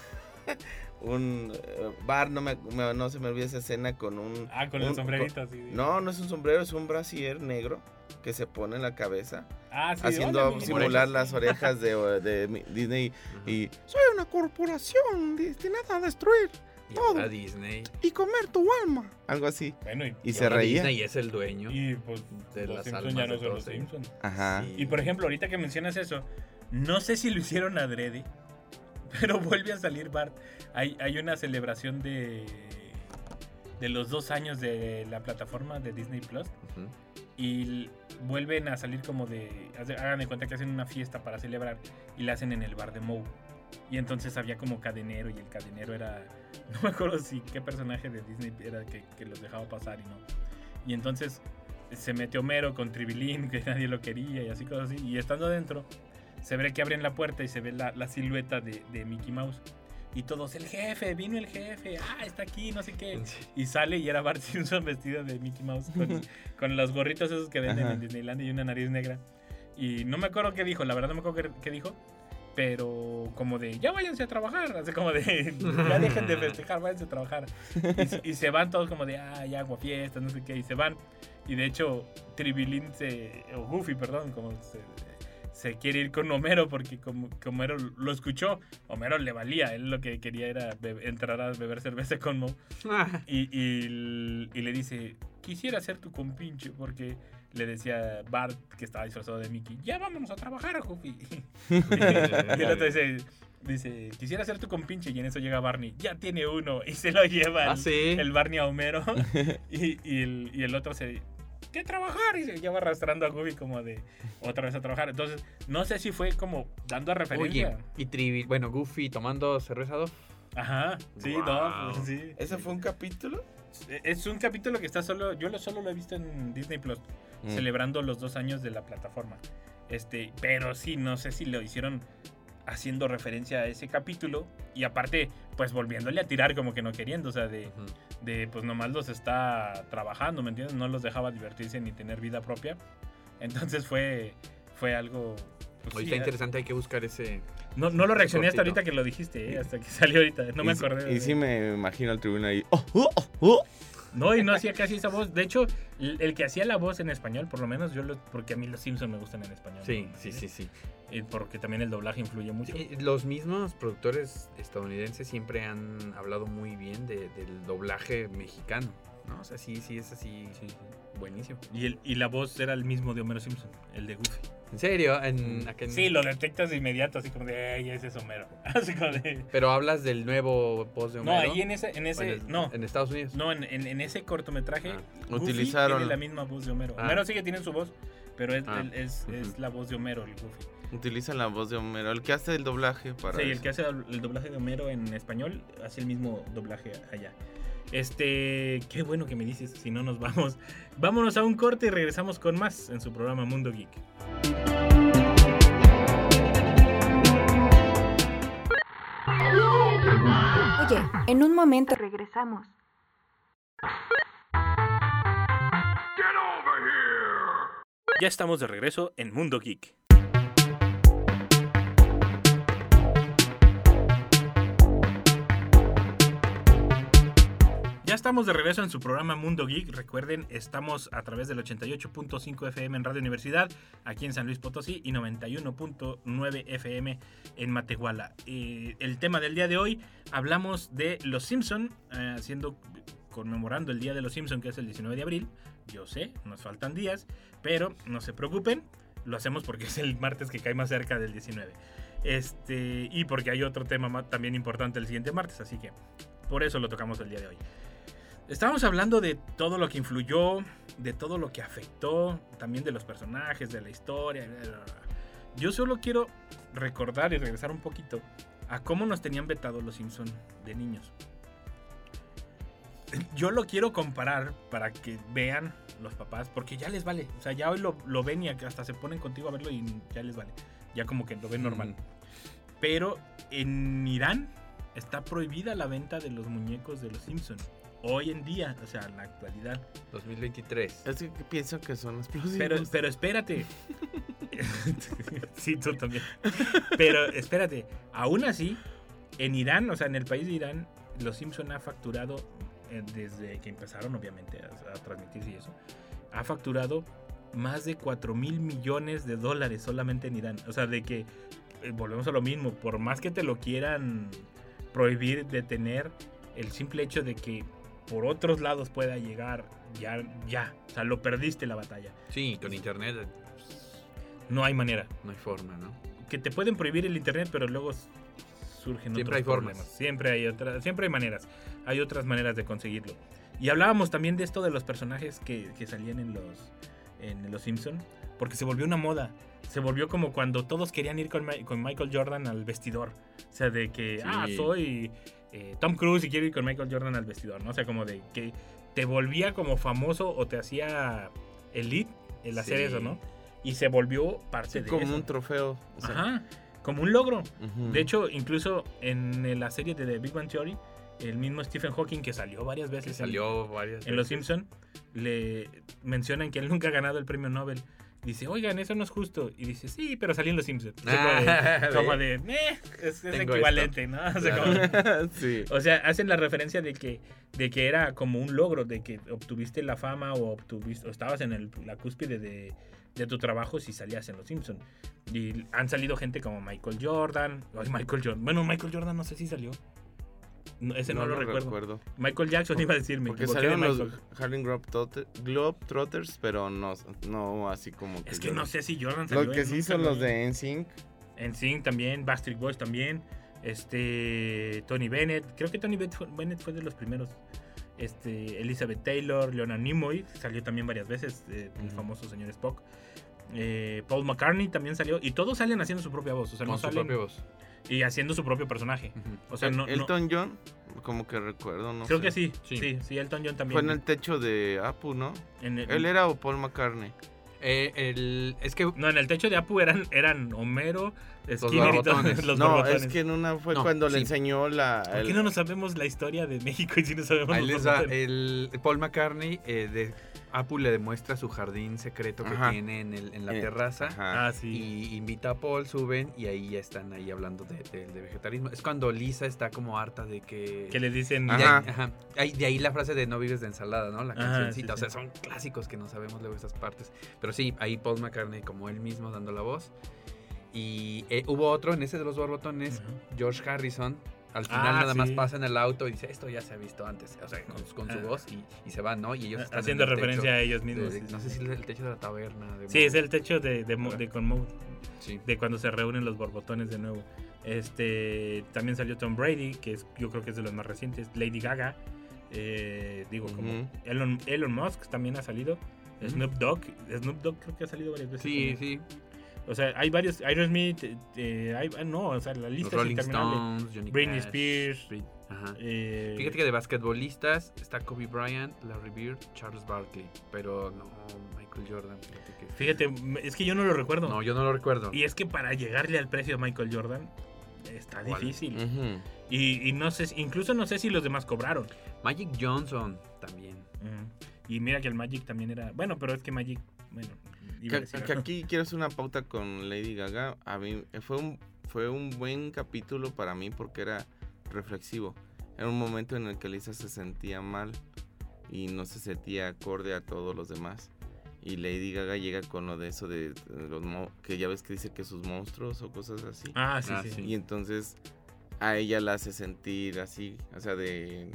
un eh, bar, no, me, no se me olvida esa escena con un... Ah, con un- el sombrerito. No, no es un sombrero, es un brasier negro que se pone en la cabeza, Ah, sí, haciendo hola, simular las orejas de, Disney y soy una corporación destinada a destruir todo. Disney. y comer tu alma. Algo así. Bueno, y, se reía. Disney es el dueño. y, pues De los las Simpsons almas ya no de son los todos ellos. Simpsons. Ajá. Sí. Y por ejemplo, ahorita que mencionas eso, no sé si lo hicieron adrede, pero vuelve a salir Bart. Hay, hay una celebración de, de los dos años de la plataforma de Disney Plus y vuelven a salir como de- Hagan de cuenta que hacen una fiesta para celebrar y la hacen en el bar de Moe. Y entonces había como cadenero y el cadenero era, no me acuerdo si qué personaje de Disney era que, que los dejaba pasar y no. Y entonces se metió Homero con Tribilín, que nadie lo quería y así cosas así. Y estando adentro, se ve que abren la puerta y se ve la, la silueta de, de Mickey Mouse. Y todos, el jefe, vino el jefe, ah, está aquí, no sé qué. Y sale y era Bart Simpson vestido de Mickey Mouse con, con los gorritos esos que venden Ajá. en Disneyland y una nariz negra. Y no me acuerdo qué dijo, la verdad no me acuerdo qué dijo. Pero como de, ya váyanse a trabajar. Así como de, ya dejen de festejar, váyanse a trabajar. Y, se- y se van todos como de, ah, ya agua fiesta, no sé qué. Y se van. Y de hecho, Tribilín se, o Goofy, perdón, como se, se quiere ir con Homero porque como, como Homero lo escuchó, Homero le valía. Él lo que quería era entrar a beber cerveza con Mo. Y, y, l- y le dice, quisiera ser tu compinche porque le decía Bart que estaba disfrazado de Mickey, ya vámonos a trabajar, Goofy. y el otro dice, dice, quisiera ser tu compinche y en eso llega Barney, ya tiene uno y se lo lleva Ah, el, sí. el Barney a Homero y, y el, y el otro se... ¿Qué trabajar? Y se lleva arrastrando a Goofy como de otra vez a trabajar. Entonces, no sé si fue como dando a referencia. Oye, y Trivi, bueno, Goofy tomando cerveza Dove. Ajá, sí, Wow. sí. ¿Ese fue un capítulo? Es un capítulo que está solo, yo lo solo lo he visto en Disney Plus, Mm. celebrando los dos años de la plataforma. Este, pero sí, no sé si lo hicieron haciendo referencia a ese capítulo y aparte, pues volviéndole a tirar como que no queriendo, o sea, de, de pues nomás los está trabajando, ¿me entiendes? No los dejaba divertirse ni tener vida propia. Entonces fue, fue algo... pues, Oye, sí, está interesante, hay que buscar ese. no, no lo reaccioné hasta ahorita que lo dijiste, eh, hasta que salió ahorita. No me Y acordé. Y de- sí me imagino al tribunal ahí. "Oh, oh, oh, oh". No, y no hacía casi esa voz. De hecho, el, que hacía la voz en español, por lo menos yo lo. Porque a mí los Simpsons me gustan en español. Sí, ¿no? sí, sí, sí. Y porque también el doblaje influye mucho. Los mismos productores estadounidenses siempre han hablado muy bien de- del doblaje mexicano. ¿No? O sea, sí, sí, es así. Buenísimo. Y, el, y la voz era el mismo de Homero Simpson, el de Goofy. ¿En serio? En, en- Sí, lo detectas de inmediato, así como de, "Ey, ese es Homero. Así como de. Pero hablas del nuevo voz de No, Homero. ahí en ese. En ¿O ese en, no. en Estados Unidos. No, en, en- en ese cortometraje. Ah. Goofy Utilizaron- Tiene la misma voz de Homero. Ah. Homero sigue teniendo su voz, pero es, Ah. el- es, es Ujú. la voz de Homero, el Goofy. Utilizan la voz de Homero, el que hace el doblaje para Sí, el eso. que hace el doblaje de Homero en español hace el mismo doblaje allá. Este, qué bueno que me dices, si no nos vamos. Vámonos a un corte y regresamos con más en su programa Mundo Geek. Oye, en un momento regresamos. Ya estamos de regreso en Mundo Geek. Estamos de regreso en su programa Mundo Geek. Recuerden, estamos a través del 88.5 FM en Radio Universidad, aquí en San Luis Potosí, y 91.9 FM en Matehuala. Eh, el tema del día de hoy, hablamos de Los Simpson, eh, haciendo, conmemorando el Día de los Simpson, que es el 19 de abril. Yo sé, nos faltan días, pero no se preocupen, lo hacemos porque es el martes que cae más cerca del 19. Este, y porque hay otro tema ma- también importante el siguiente martes, así que por eso lo tocamos el día de hoy. Estábamos hablando de todo lo que influyó, de todo lo que afectó, también de los personajes, de la historia. bla, bla, bla. Yo solo quiero recordar y regresar un poquito a cómo nos tenían vetado los Simpson de niños. Yo lo quiero comparar para que vean los papás, porque ya les vale. O sea, ya hoy lo, lo ven y hasta se ponen contigo a verlo y ya les vale. Ya como que lo ven normal. Pero en Irán está prohibida la venta de los muñecos de los Simpsons. Hoy en día, o sea, en la actualidad. 2023. Es que pienso que son explosivos. Pero, pero espérate. sí, tú también. Pero espérate, aún así, en Irán, o sea, en el país de Irán, los Simpson ha facturado, eh, desde que empezaron obviamente a, a transmitirse y eso, ha facturado más de 4 mil millones de dólares solamente en Irán. O sea, de que, eh, volvemos a lo mismo, por más que te lo quieran prohibir de tener, el simple hecho de que por otros lados pueda llegar, ya, ya, o sea, lo perdiste la batalla. Sí, con internet eh, No hay manera. no hay forma, ¿no? Que te pueden prohibir el internet, pero luego surgen Siempre otros hay formas. problemas. Siempre hay otras, siempre hay maneras. Hay otras maneras de conseguirlo. Y hablábamos también de esto de los personajes que, que salían en los en los Simpson. porque se volvió una moda. Se volvió como cuando todos querían ir con, Ma- con Michael Jordan al vestidor. O sea, de que, Sí. ah, soy eh, Tom Cruise y quiero ir con Michael Jordan al vestidor, ¿no? O sea, como de que te volvía como famoso o te hacía elite el hacer Sí. eso, ¿no? Y se volvió parte Sí, de como eso. un trofeo. o sea, Ajá, como un logro. De hecho, incluso en la serie de The Big Bang Theory, el mismo Stephen Hawking que salió varias Que veces en- salió varias en Los. Simpson le mencionan que él nunca ha ganado el premio Nobel. Dice, oigan, eso no es justo. Y dice, sí, pero salió en Los Simpsons. O sea, como de, Ah, como de, "Eh, es, equivalente, ¿no? O sea, Claro. como- sí. o sea, hacen la referencia de que, de que era como un logro, de que obtuviste la fama o, obtuviste, o estabas en el- la cúspide de, de tu trabajo si salías en Los Simpsons. Y han salido gente como Michael Jordan. Ay, Michael Jordan. Bueno, Michael Jordan no sé si salió. No, ese no, lo, recuerdo. Michael Jackson iba a decirme. Porque salieron los Harlem Globetrotters, pero no, no así como que. Es que yo- no sé si Jordan salió. Los que en- sí son lo los de NSYNC. En Sync también, Backstreet Boys también, este Tony Bennett, creo que Tony Bennett fue, de los primeros. Este Elizabeth Taylor, Leonard Nimoy salió también varias veces, eh, el famoso señor Spock. Eh, Paul McCartney también salió y todos salen haciendo su propia voz, o sea, Con no su salen propia voz. Y haciendo su propio personaje. O sea, no, no- Elton John, como que recuerdo, no creo sé. que sí, Sí. sí, sí, Elton John también. Fue en el techo de Apu, ¿no? En el- Él era o Paul McCartney. Eh, el, es que No, en el techo de Apu eran, eran Homero, Skinner y todos los no, borbotones. es que en una fue No, cuando le enseñó la. ¿Por qué no nos sabemos la historia de México y si no sabemos ahí les el Paul McCartney eh, de Apu le demuestra su jardín secreto que Ajá. tiene en, el- en la Eh, terraza. ajá. Ah, sí. Y invita a Paul, suben y ahí ya están ahí hablando de, de- de vegetarianismo. Es cuando Lisa está como harta de que... Que le dicen... Y de, Ajá. ahí, ajá. De ahí la frase de no vives de ensalada, ¿no? La Ajá, cancioncita. sí, O sea, sí. son clásicos que no sabemos luego esas partes. Pero sí, ahí Paul McCartney como él mismo dando la voz. Y eh, hubo otro en ese de los borbotones, Ajá. George Harrison. Al final Ah, nada más pasa en el auto y dice, esto ya se ha visto antes. O sea, con, con su Ah. voz y, y se van, ¿no? Y ellos están en haciendo el referencia techo a ellos mismos. de- sí, no sí, sé si es el techo de la taberna. de Sí, es el techo de, de, de con de cuando se reúnen los borbotones de nuevo. Este, también salió Tom Brady, que es, yo creo que es de los más recientes. Lady Gaga, eh, digo, como. Elon, Elon Musk también ha salido. Snoop Dogg, Snoop Dogg creo que ha salido varias veces. Sí, sí. O sea, hay varios, Aerosmith, eh, eh, hay- ah, no, o sea, la lista es Rolling interminable. Stones, Johnny Britney Cash, Spears. Brit- Ajá. Eh, Fíjate que de basquetbolistas está Kobe Bryant, Larry Bird, Charles Barkley, pero no Michael Jordan. Fíjate que... Fíjate, me- es que yo no lo recuerdo. No, yo no lo recuerdo. Y es que para llegarle al precio de Michael Jordan está ¿Cuál? difícil. Ujú. Y, y no sé, incluso no sé si los demás cobraron. Magic Johnson también. Ujú. Y mira que el Magic también era. Bueno, pero es que Magic. Bueno, Que, aquí quiero hacer una pauta con Lady Gaga. A mí eh, fue un, fue un buen capítulo para mí porque era reflexivo. Era un momento en el que Lisa se sentía mal y no se sentía acorde a todos los demás. Y Lady Gaga llega con lo de eso de, de los mo- que ya ves que dice que sus monstruos o cosas así. Ah, sí, Ah, sí. sí. Y entonces a ella la hace sentir así, o sea, de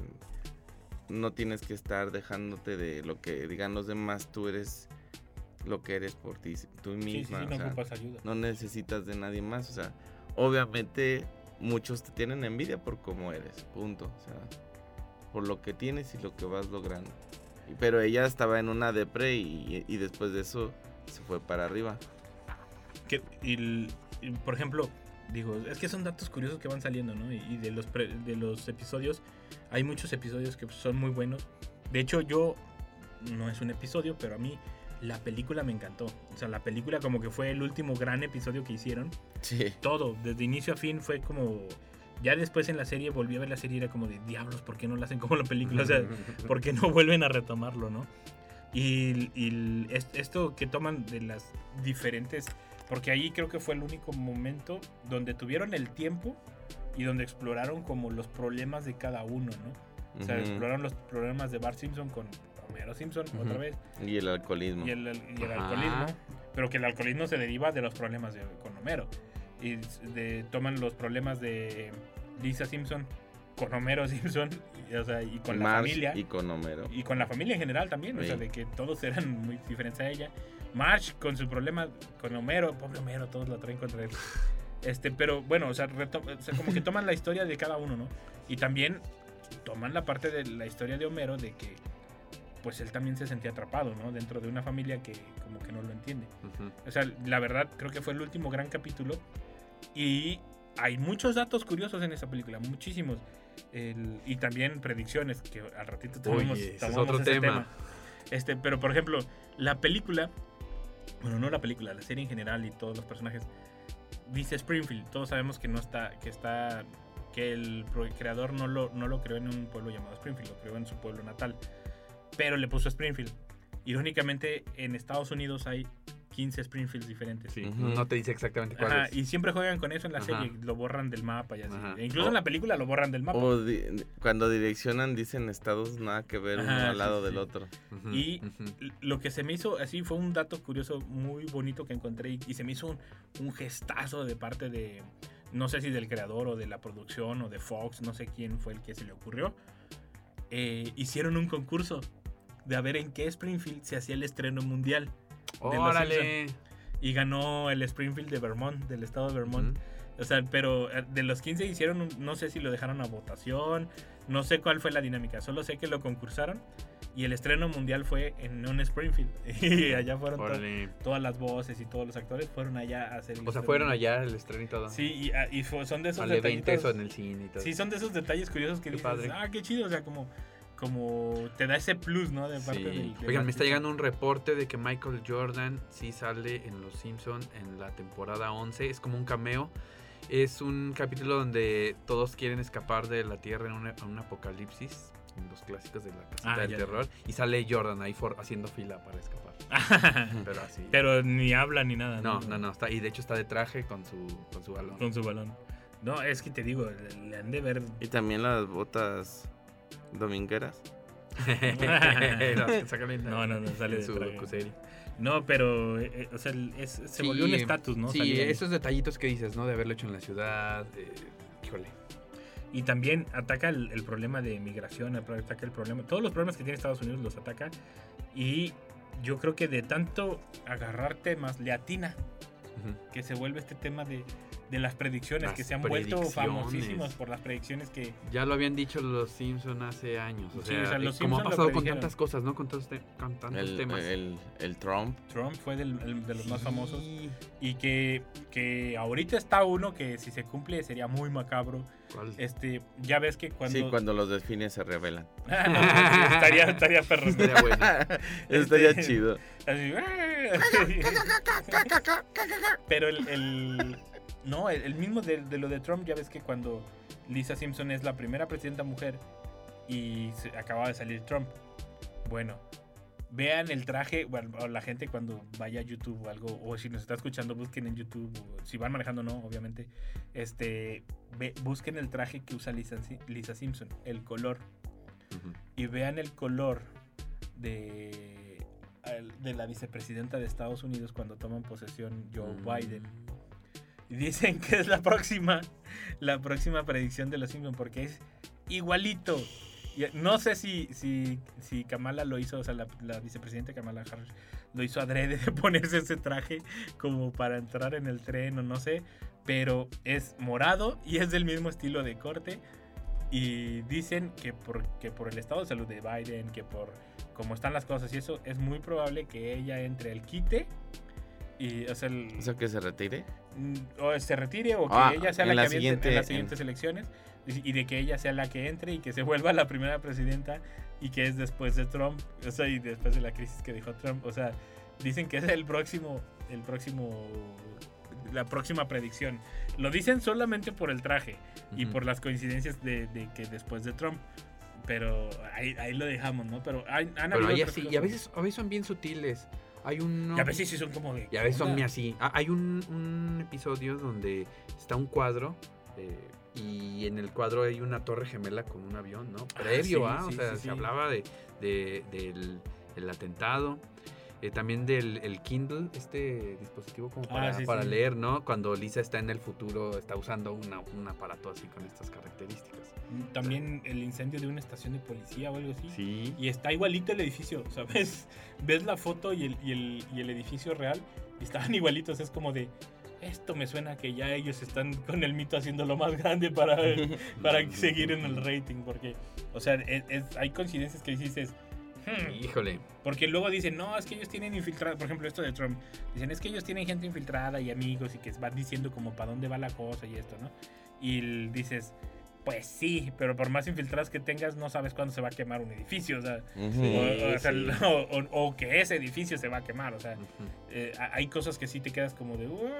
no tienes que estar dejándote de lo que digan los demás, tú eres lo que eres por ti, tú Sí, sí, misma, sí, o no sea, ocupas ayuda. no necesitas de nadie más, o sea, obviamente muchos te tienen envidia por cómo eres, punto, o sea, por lo que tienes y lo que vas logrando. Pero ella estaba en una depre y, y después de eso se fue para arriba. Que, y por ejemplo, digo, es que son datos curiosos que van saliendo, ¿no? Y, y de, los pre- de los episodios, hay muchos episodios que son muy buenos. De hecho, yo, no es un episodio, pero a mí la película me encantó. O sea, la película como que fue el último gran episodio que hicieron. Sí. Todo, desde inicio a fin fue como... Ya después en la serie volví a ver la serie y era como de diablos, ¿por qué no la hacen como la película? O sea, ¿por qué no vuelven a retomarlo, no? Y, esto que toman de las diferentes... Porque ahí creo que fue el único momento donde tuvieron el tiempo y donde exploraron como los problemas de cada uno, ¿no? O sea, exploraron los problemas de Bart Simpson con Homero Simpson otra Ujú. vez Y el alcoholismo. y el, y el Ajá. alcoholismo, pero que el alcoholismo se deriva de los problemas de, con Homero. Y de- toman los problemas de Lisa Simpson con Homero Simpson, y, o sea, y con la familia. y con Homero. Y con la familia en general también, o sea, de que todos eran muy diferentes a ella. Marge con su problema con Homero, pobre Homero, todos la traen contra él. Este, pero bueno, o sea, reto- o sea, como que toman la historia de cada uno, ¿no? Y también toman la parte de la historia de Homero de que pues él también se sentía atrapado, ¿no? Dentro de una familia que como que no lo entiende. Ujú. O sea, la verdad creo que fue el último gran capítulo y hay muchos datos curiosos en esa película, muchísimos. El- y también predicciones que al ratito ese es otro ese tema. Este, pero por ejemplo, la película, bueno, no la película, la serie en general y todos los personajes dice Springfield. Todos sabemos que no está que está que el creador no lo, no lo creó en un pueblo llamado Springfield, lo creó en su pueblo natal. Pero le puso Springfield. Irónicamente, en Estados Unidos hay 15 Springfields diferentes. Sí, Ujú. no te dice exactamente cuál Ajá, es. y siempre juegan con eso en la Ajá. serie, lo borran del mapa y así. E incluso en la película lo borran del mapa. O di- cuando direccionan dicen estados nada que ver uno Ajá, al lado sí, del sí. otro. Ujú, Y ujú. l- lo que se me hizo así fue un dato curioso muy bonito que encontré y, y se me hizo un, un gestazo de parte de, no sé si del creador o de la producción o de Fox, no sé quién fue el que se le ocurrió. Eh, hicieron un concurso de a ver en qué Springfield se hacía el estreno mundial. de Los Órale. Y ganó el Springfield de Vermont, del estado de Vermont. Ujú. O sea, pero eh, de los 15 hicieron, no sé si lo dejaron a votación, no sé cuál fue la dinámica, solo sé que lo concursaron y el estreno mundial fue en un Springfield. Y allá fueron to- todas las voces y todos los actores fueron allá a hacer el O sea, fueron allá el estreno y todo. Sí, y, ah, y son de esos detallitos- eso en el cine y todo. Sí, son de esos detalles curiosos que Qué dices, padre. ah, qué chido, o sea, como, como te da ese plus, ¿no? De parte Sí. del- del Oigan, me está llegando un reporte de que Michael Jordan sí sale en Los Simpson en la temporada 11. Es como un cameo. Es un capítulo donde todos quieren escapar de la Tierra en un, en un apocalipsis. En los clásicos de la casita Ah, del ya. terror. Y sale Jordan ahí for- haciendo fila para escapar. Pero así. Pero ni habla ni nada. no, no, no. Está, y de hecho está de traje con su, con su balón. Con su balón. No, es que te digo, le, le han de ver Y también las botas domingueras. No, No, no, sale en de su traje. No, pero, eh, o sea, es- se Sí, volvió un estatus, ¿no? Sí, Salir esos detallitos que dices, ¿no? De haberlo hecho en la ciudad. eh, híjole. Y también ataca el, el problema de migración, ataca el problema, todos los problemas que tiene Estados Unidos los ataca. Y yo creo que de tanto agarrar temas, le atina que se vuelve este tema de, de las predicciones, Las que se han vuelto famosísimos por las predicciones que... Ya lo habían dicho los Simpson hace años. O Sí, sea, o sea, los eh, como ha pasado con tantas cosas, ¿no? Con tantos, te- con tantos El, temas. el, el Trump. Trump fue del- el- de los más famosos. Y que, que ahorita está uno que si se cumple sería muy macabro. ¿Cuál? Este, ya ves que cuando... Sí, cuando los delfines se revelan. Ah, no, sí, estaría, estaría perro. Estaría bueno. Estaría Este- chido. Así, Pero el, el- no, el, el mismo de, de lo de Trump, ya ves que cuando Lisa Simpson es la primera presidenta mujer y se, acababa de salir Trump. Bueno, vean el traje, bueno, la gente cuando vaya a YouTube o algo, o si nos está escuchando, busquen en YouTube, o si van manejando, no, obviamente, este, ve- busquen el traje que usa Lisa, Lisa Simpson, el color y vean el color de la vicepresidenta de Estados Unidos cuando toman posesión Joe Mm. Biden. Dicen que es la próxima, la próxima predicción de los Simpsons porque es igualito. No sé si, si, si Kamala lo hizo, o sea, la, la vicepresidenta Kamala Harris lo hizo adrede de ponerse ese traje como para entrar en el tren o no sé, pero es morado y es del mismo estilo de corte. Y dicen que por, por el estado de salud de Biden, que por cómo están las cosas y eso, es muy probable que ella entre el quite y o sea, el- ¿O sea, que se retire? Mm, o se retire o que Ah, ella sea en la la que aviente en las siguientes elecciones y y de que ella sea la que entre y que se vuelva la primera presidenta y que es después de Trump, o sea, y después de la crisis que dejó Trump, o sea, dicen que es el próximo, el próximo, la próxima predicción. Lo dicen solamente por el traje y Ujú. por las coincidencias de, de que después de Trump. Pero ahí, ahí lo dejamos, ¿no? Pero hay, han Pero habido cosas. y a veces, a veces son bien sutiles. Hay uno... Y a veces sí son como de... Y a veces son así. Ah, Hay un, un episodio donde está un cuadro eh, y en el cuadro hay una torre gemela con un avión, ¿no? Previo, sí, ¿ah? O sí, sea, sí, se sí. hablaba de, de- del el atentado. Eh, también del el Kindle, este dispositivo como Ah, para, sí, para sí. leer, ¿no? Cuando Lisa está en el futuro, está usando una, un aparato así con estas características. También el incendio de una estación de policía o algo así. Sí. Y está igualito el edificio, ¿sabes? Ves la foto y el, y el, y el edificio real y estaban igualitos. Es como de, esto me suena que ya ellos están con el mito haciéndolo más grande para, para seguir en el rating. Porque, o sea, es- es- hay coincidencias que dices, Hmm. Híjole. Porque luego dicen, no, es que ellos tienen infiltrada, por ejemplo, esto de Trump, dicen, es que ellos tienen gente infiltrada y amigos y que van diciendo como para dónde va la cosa y esto, ¿no? Y dices, pues sí, pero por más infiltradas que tengas, no sabes cuándo se va a quemar un edificio, o sea, o, o sea, sí. o- o- o que ese edificio se va a quemar, o sea, eh, hay cosas que sí te quedas como de, "What?",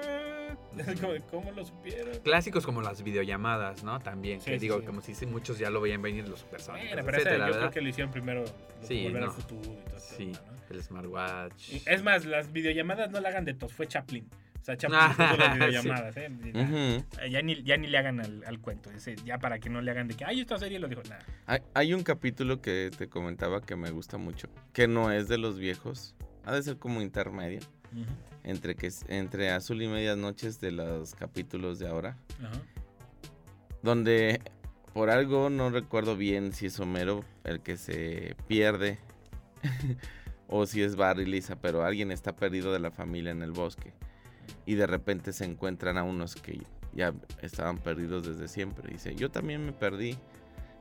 es como de, ¿cómo lo supieron? Clásicos como las videollamadas, ¿no? También. Sí, que sí, digo, sí. como si muchos ya lo veían venir los personajes. Bueno, pero ese etcétera, yo creo ¿verdad? que lo hicieron primero, lo- Sí, volver no. al futuro y todo Sí, tema, ¿no? el smartwatch. Y Es más, las videollamadas no la hagan de tos, fue Chaplin. O sea, Chaplin Ah, las videollamadas, ¿eh? Ujú. eh, ya, ni, ya ni le hagan al, al cuento. ese, ya para que no le hagan de que, ay, esta serie lo dijo. Nada. Hay, hay un capítulo que te comentaba que me gusta mucho, que no es de los viejos, ha de ser como intermedio, entre, que, entre Azul y Medias Noches de los capítulos de ahora, Ajá. donde por algo no recuerdo bien si es Homero el que se pierde o si es Barry Lisa, pero alguien está perdido de la familia en el bosque y de repente se encuentran a unos que ya estaban perdidos desde siempre. Dice, yo también me perdí.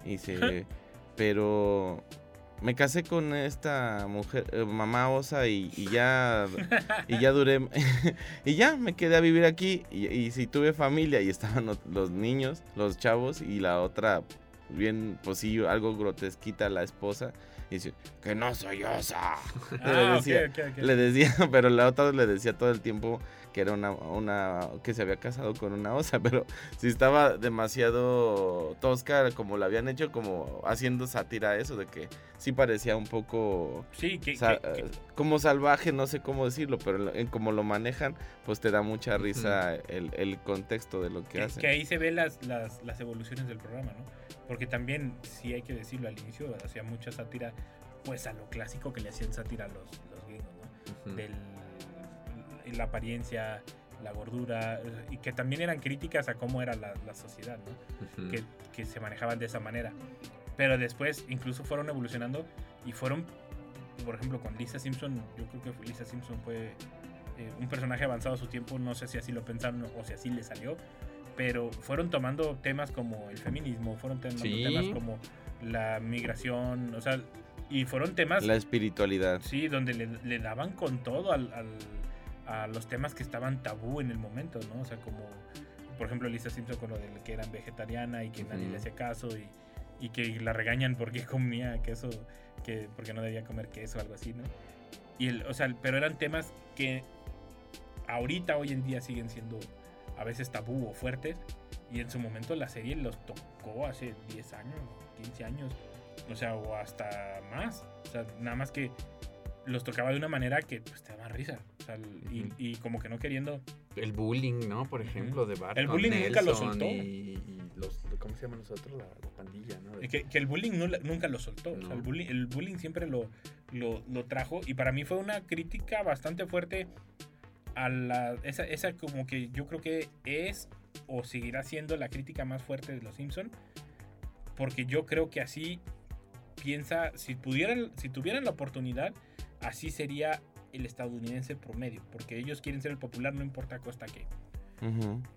Dice, pero me casé con esta mujer, eh, mamá osa y, y ya y ya duré y ya me quedé a vivir aquí y, y si tuve familia y estaban los- niños, los chavos y la otra bien pues sí algo grotesquita la esposa y dice que no soy osa. Ah, le decía, le decía, pero la otra le decía todo el tiempo que era una, una que se había casado con una osa, pero si estaba demasiado tosca como la habían hecho como haciendo sátira a eso de que sí parecía un poco Sí, que, sa- que- que- eh, como salvaje, no sé cómo decirlo, pero en cómo lo manejan, pues te da mucha risa el, el contexto de lo que, hacen. que ahí se ve las, las, las evoluciones del programa, ¿no? Porque también, sí hay que decirlo, al inicio hacía mucha sátira, pues a lo clásico que le hacían sátira a los, los gringos, ¿no? Del la apariencia, la gordura, y que también eran críticas a cómo era la, la sociedad, ¿no? Ujú. que, que se manejaban de esa manera. Pero después incluso fueron evolucionando y fueron, por ejemplo, con Lisa Simpson, yo creo que Lisa Simpson fue eh, un personaje avanzado a su tiempo, no sé si así lo pensaron o si así le salió, pero fueron tomando temas como el feminismo, fueron tomando Sí. temas como la migración, o sea, y fueron temas... La espiritualidad. Sí, donde le, le daban con todo al, al- a los temas que estaban tabú en el momento, ¿no? O sea, como, por ejemplo, Lisa Simpson con lo de que eran vegetariana y que nadie Ujú. le hacía caso y, y que la regañan porque comía queso, que porque no debía comer queso o algo así, ¿no? Y el, o sea, pero eran temas que ahorita, hoy en día, siguen siendo a veces tabú o fuertes. Y en su momento la serie los tocó hace 10 años, 15 años, o sea, o hasta más. O sea, nada más que los tocaba de una manera que pues, te daba risa. O sea, y, como que no queriendo. El bullying, ¿no? Por ejemplo, de Bart. El bullying nunca lo soltó. Y, y los, ¿cómo se llama nosotros? La, la pandilla, ¿no? De- Que, que el bullying no nunca lo soltó. O sea, No. el, bullying, el bullying siempre lo, lo, lo trajo. Y para mí fue una crítica bastante fuerte a la. Esa, esa como que yo creo que es o seguirá siendo la crítica más fuerte de los Simpson. Porque yo creo que así piensa. Si pudieran, si tuvieran la oportunidad, así sería el estadounidense promedio. Porque ellos quieren ser el popular, no importa a costa qué.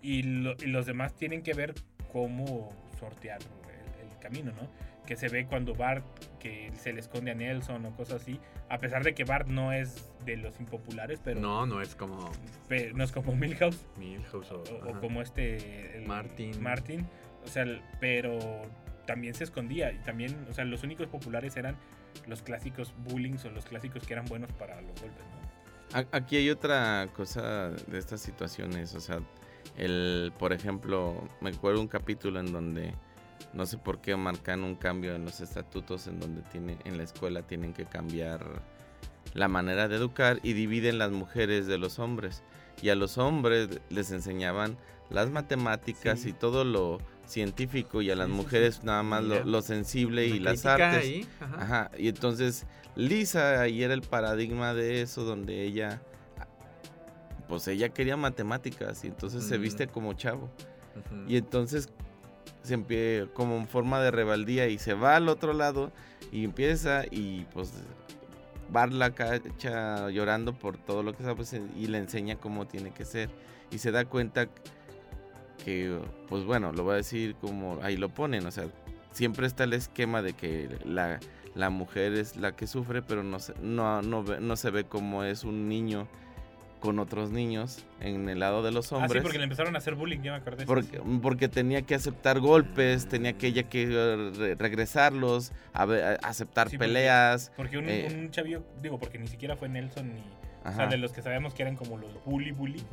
Y, lo- y los demás tienen que ver cómo sortear el, el camino, ¿no? Que se ve cuando Bart que se le esconde a Nelson o cosas así, a pesar de que Bart no es de los impopulares, pero No, no es como no es como Milhouse Milhouse o, o, como este el Martin. Martin, o sea, pero también se escondía y también, o sea, los únicos populares eran los clásicos bullings o los clásicos que eran buenos para los golpes, Aquí hay otra cosa de estas situaciones, o sea, el, por ejemplo, me acuerdo un capítulo en donde no sé por qué marcan un cambio en los estatutos en donde tiene, en la escuela tienen que cambiar la manera de educar y dividen las mujeres de los hombres. Y a los hombres les enseñaban las matemáticas Sí. y todo lo científico y a las mujeres nada más lo, sensible y Una las artes. ahí, ajá. Ajá, y entonces Lisa ahí era el paradigma de eso, donde ella, pues ella quería matemáticas y entonces se viste como chavo. Y entonces se empieza como en forma de rebeldía y se va al otro lado y empieza y pues Bart la cacha llorando por todo lo que sabe pues, y le enseña cómo tiene que ser. Y se da cuenta que, pues bueno, lo voy a decir como ahí lo ponen, o sea, siempre está el esquema de que la, la mujer es la que sufre, pero no se, no, no, se ve como es un niño con otros niños en el lado de los Ah, sí, hombres. porque le empezaron a hacer bullying, ya me acordé. porque, porque tenía que aceptar golpes, tenía que ella que eh, re- regresarlos, a ver, a- aceptar Sí, peleas. Porque un, eh, un chavillo, digo, porque ni siquiera fue Nelson ni... O sea, de los que sabemos que eran como los bully bully.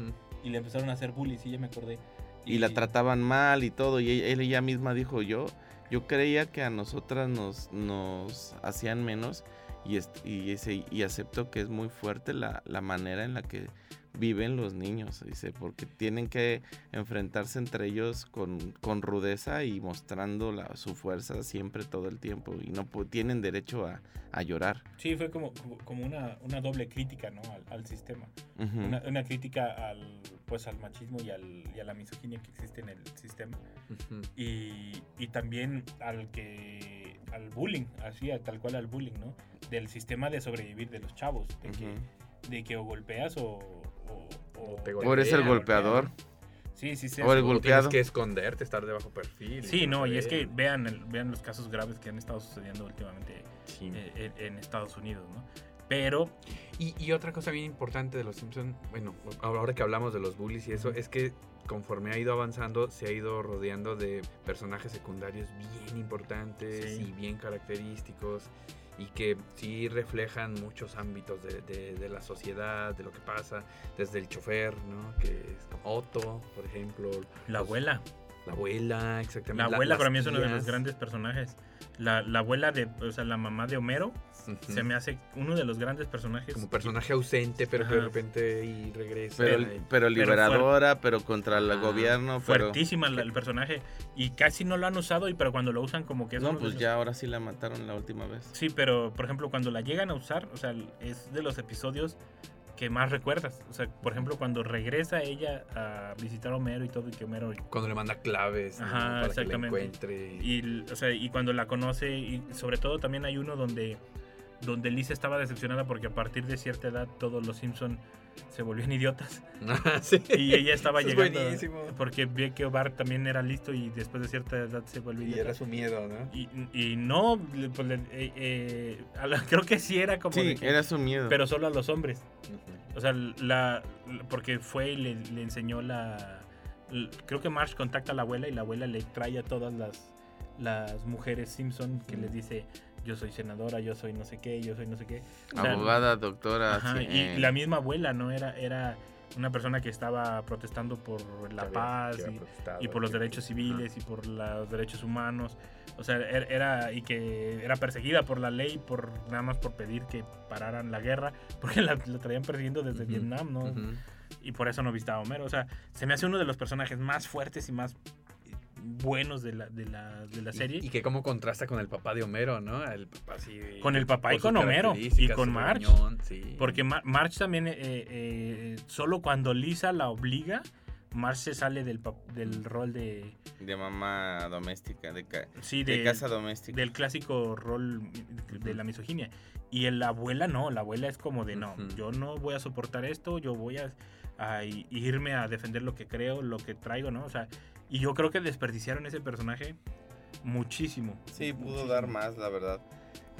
Y le empezaron a hacer bully, sí, ya me acordé. y la trataban mal y todo. Y ella, ella misma dijo, yo, yo creía que a nosotras nos, nos hacían menos y, est- y, ese- y acepto que es muy fuerte la, la manera en la que viven los niños, dice, porque tienen que enfrentarse entre ellos con, con rudeza y mostrando la- su fuerza siempre todo el tiempo y no tienen derecho a, a llorar. Sí, fue como, como una, una doble crítica, ¿no? Al, al sistema. Una, una crítica al, pues, al machismo y, al, y a la misoginia que existe en el sistema. Y, y también al que al bullying, así, tal cual al bullying, ¿no? Del sistema de sobrevivir de los chavos, de, que, de que o golpeas o... o, o- te O eres el golpean, golpeador. Sí, sí, sí. O el golpeado. Tienes que esconderte, estar de bajo perfil. Sí, no, y es que ve vean, el- vean los casos graves que han estado sucediendo últimamente Sí. eh, en, en Estados Unidos, ¿no? Pero, Y, y otra cosa bien importante de los Simpsons, bueno, ahora que hablamos de los bullies y eso, es que conforme ha ido avanzando, se ha ido rodeando de personajes secundarios bien importantes Sí. y bien característicos y que sí reflejan muchos ámbitos de, de- de la sociedad, de lo que pasa, desde el chofer, ¿no? Que es Otto, por ejemplo. la abuela, La abuela, exactamente. la abuela para mí es uno de los grandes personajes. La, la abuela de, o sea, la mamá de Homero, se me hace uno de los grandes personajes. Como personaje ausente, pero que de repente y regresa. Pero, y- pero liberadora, pero contra el gobierno, pero... Fuertísima la- el personaje. Y casi no lo han usado, y pero cuando lo usan como que es No, pues los- ya ahora sí la mataron la última vez. Sí, pero por ejemplo, cuando la llegan a usar, o sea, es de los episodios que más recuerdas. O sea, por ejemplo, cuando regresa ella a visitar a Homero y todo, y que Homero. Cuando le manda claves ¿no? Ajá, para que la encuentre. Y, o sea, y cuando la conoce, y sobre todo también hay uno donde, donde Lisa estaba decepcionada porque a partir de cierta edad todos los Simpson se volvían idiotas. Ah, sí. Y ella estaba Eso es llegando. buenísimo. Porque vi que Bart también era listo y después de cierta edad se volvió Y idiota. era su miedo, ¿no? Y, y no, pues, le- eh, eh, la- creo que sí era como. Sí, que- era su miedo. Pero solo a los hombres. O sea, la, la- porque fue y le, le enseñó la, Creo que Marsh contacta a la abuela y la abuela le trae a todas las, las mujeres Simpson que les dice: Yo soy senadora, yo soy no sé qué, yo soy no sé qué. O sea, Abogada, doctora, Ajá, sí, y la misma abuela, ¿no? Era, era una persona que estaba protestando por la paz y, por los que- derechos ajá. civiles y por los derechos humanos. O sea, er- era y que era perseguida por la ley por nada más por pedir que pararan la guerra, porque la, la traían persiguiendo desde Vietnam, ¿no? Y por eso no viste a Homero. O sea, se me hace uno de los personajes más fuertes y más buenos de la, de la, de la serie. Y, que cómo contrasta con el papá de Homero, ¿no? El papá así. Con el papá y con Homero, y con reunión, sí. Porque Ma- Marge también, eh, eh, solo cuando Lisa la obliga, Marge se sale del, del rol de... de mamá doméstica, de, ca- Sí, de de, casa doméstica. del clásico rol de la misoginia. Y en la abuela no, la abuela es como de no, yo no voy a soportar esto, yo voy a, a irme a defender lo que creo, lo que traigo, ¿no? O sea, y yo creo que desperdiciaron ese personaje muchísimo. Sí, pudo muchísimo. dar más, la verdad.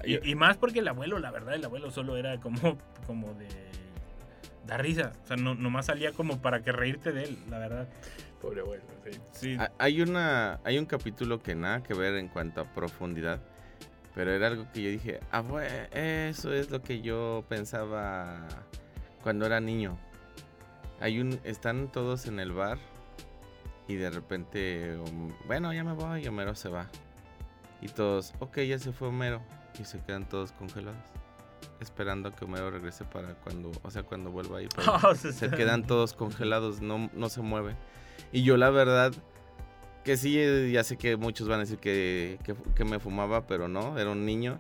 Y, y más porque el abuelo, la verdad, el abuelo solo era como, como de dar risa. O sea, no, nomás salía como para que reírte de él, la verdad. Pobre abuelo, sí. Sí. Ha- Hay una hay un capítulo que nada que ver en cuanto a profundidad, pero era algo que yo dije, ah, bue- eso es lo que yo pensaba cuando era niño. Hay un están todos en el bar y de repente, um, bueno, ya me voy, y Homero se va. Y todos, ok, ya se fue Homero y se quedan todos congelados. Esperando a que Homero regrese para cuando, o sea, cuando vuelva ahí. pero O sea, se quedan todos congelados, no, no se mueven. Y yo la verdad, que sí, ya sé que muchos van a decir que, que, que me fumaba, pero no, era un niño.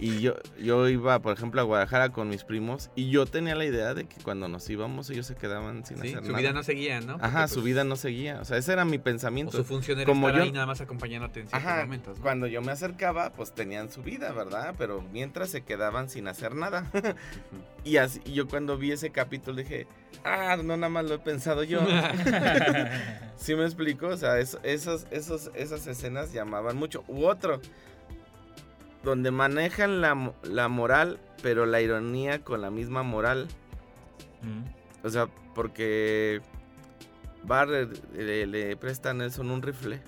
Y yo, yo iba, por ejemplo, a Guadalajara con mis primos y yo tenía la idea de que cuando nos íbamos ellos se quedaban sin Sí, hacer su nada. vida no seguía, ¿no? Ajá, Porque, su pues, vida no seguía. O sea, ese era mi O pensamiento. su función era Como estar yo- ahí nada más acompañándote en ciertos Ajá, momentos, ¿no? cuando yo me acercaba, pues tenían su vida, ¿verdad? Pero mientras se quedaban sin hacer nada. Y así, y yo cuando vi ese capítulo dije, ah, no nada más lo he pensado yo. ¿Sí me explico? O sea, es- esos, esos, esas escenas llamaban mucho. U otro, donde manejan la, la moral, pero la ironía con la misma moral. Mm. O sea, porque Bart eh, le, le presta a Nelson un rifle.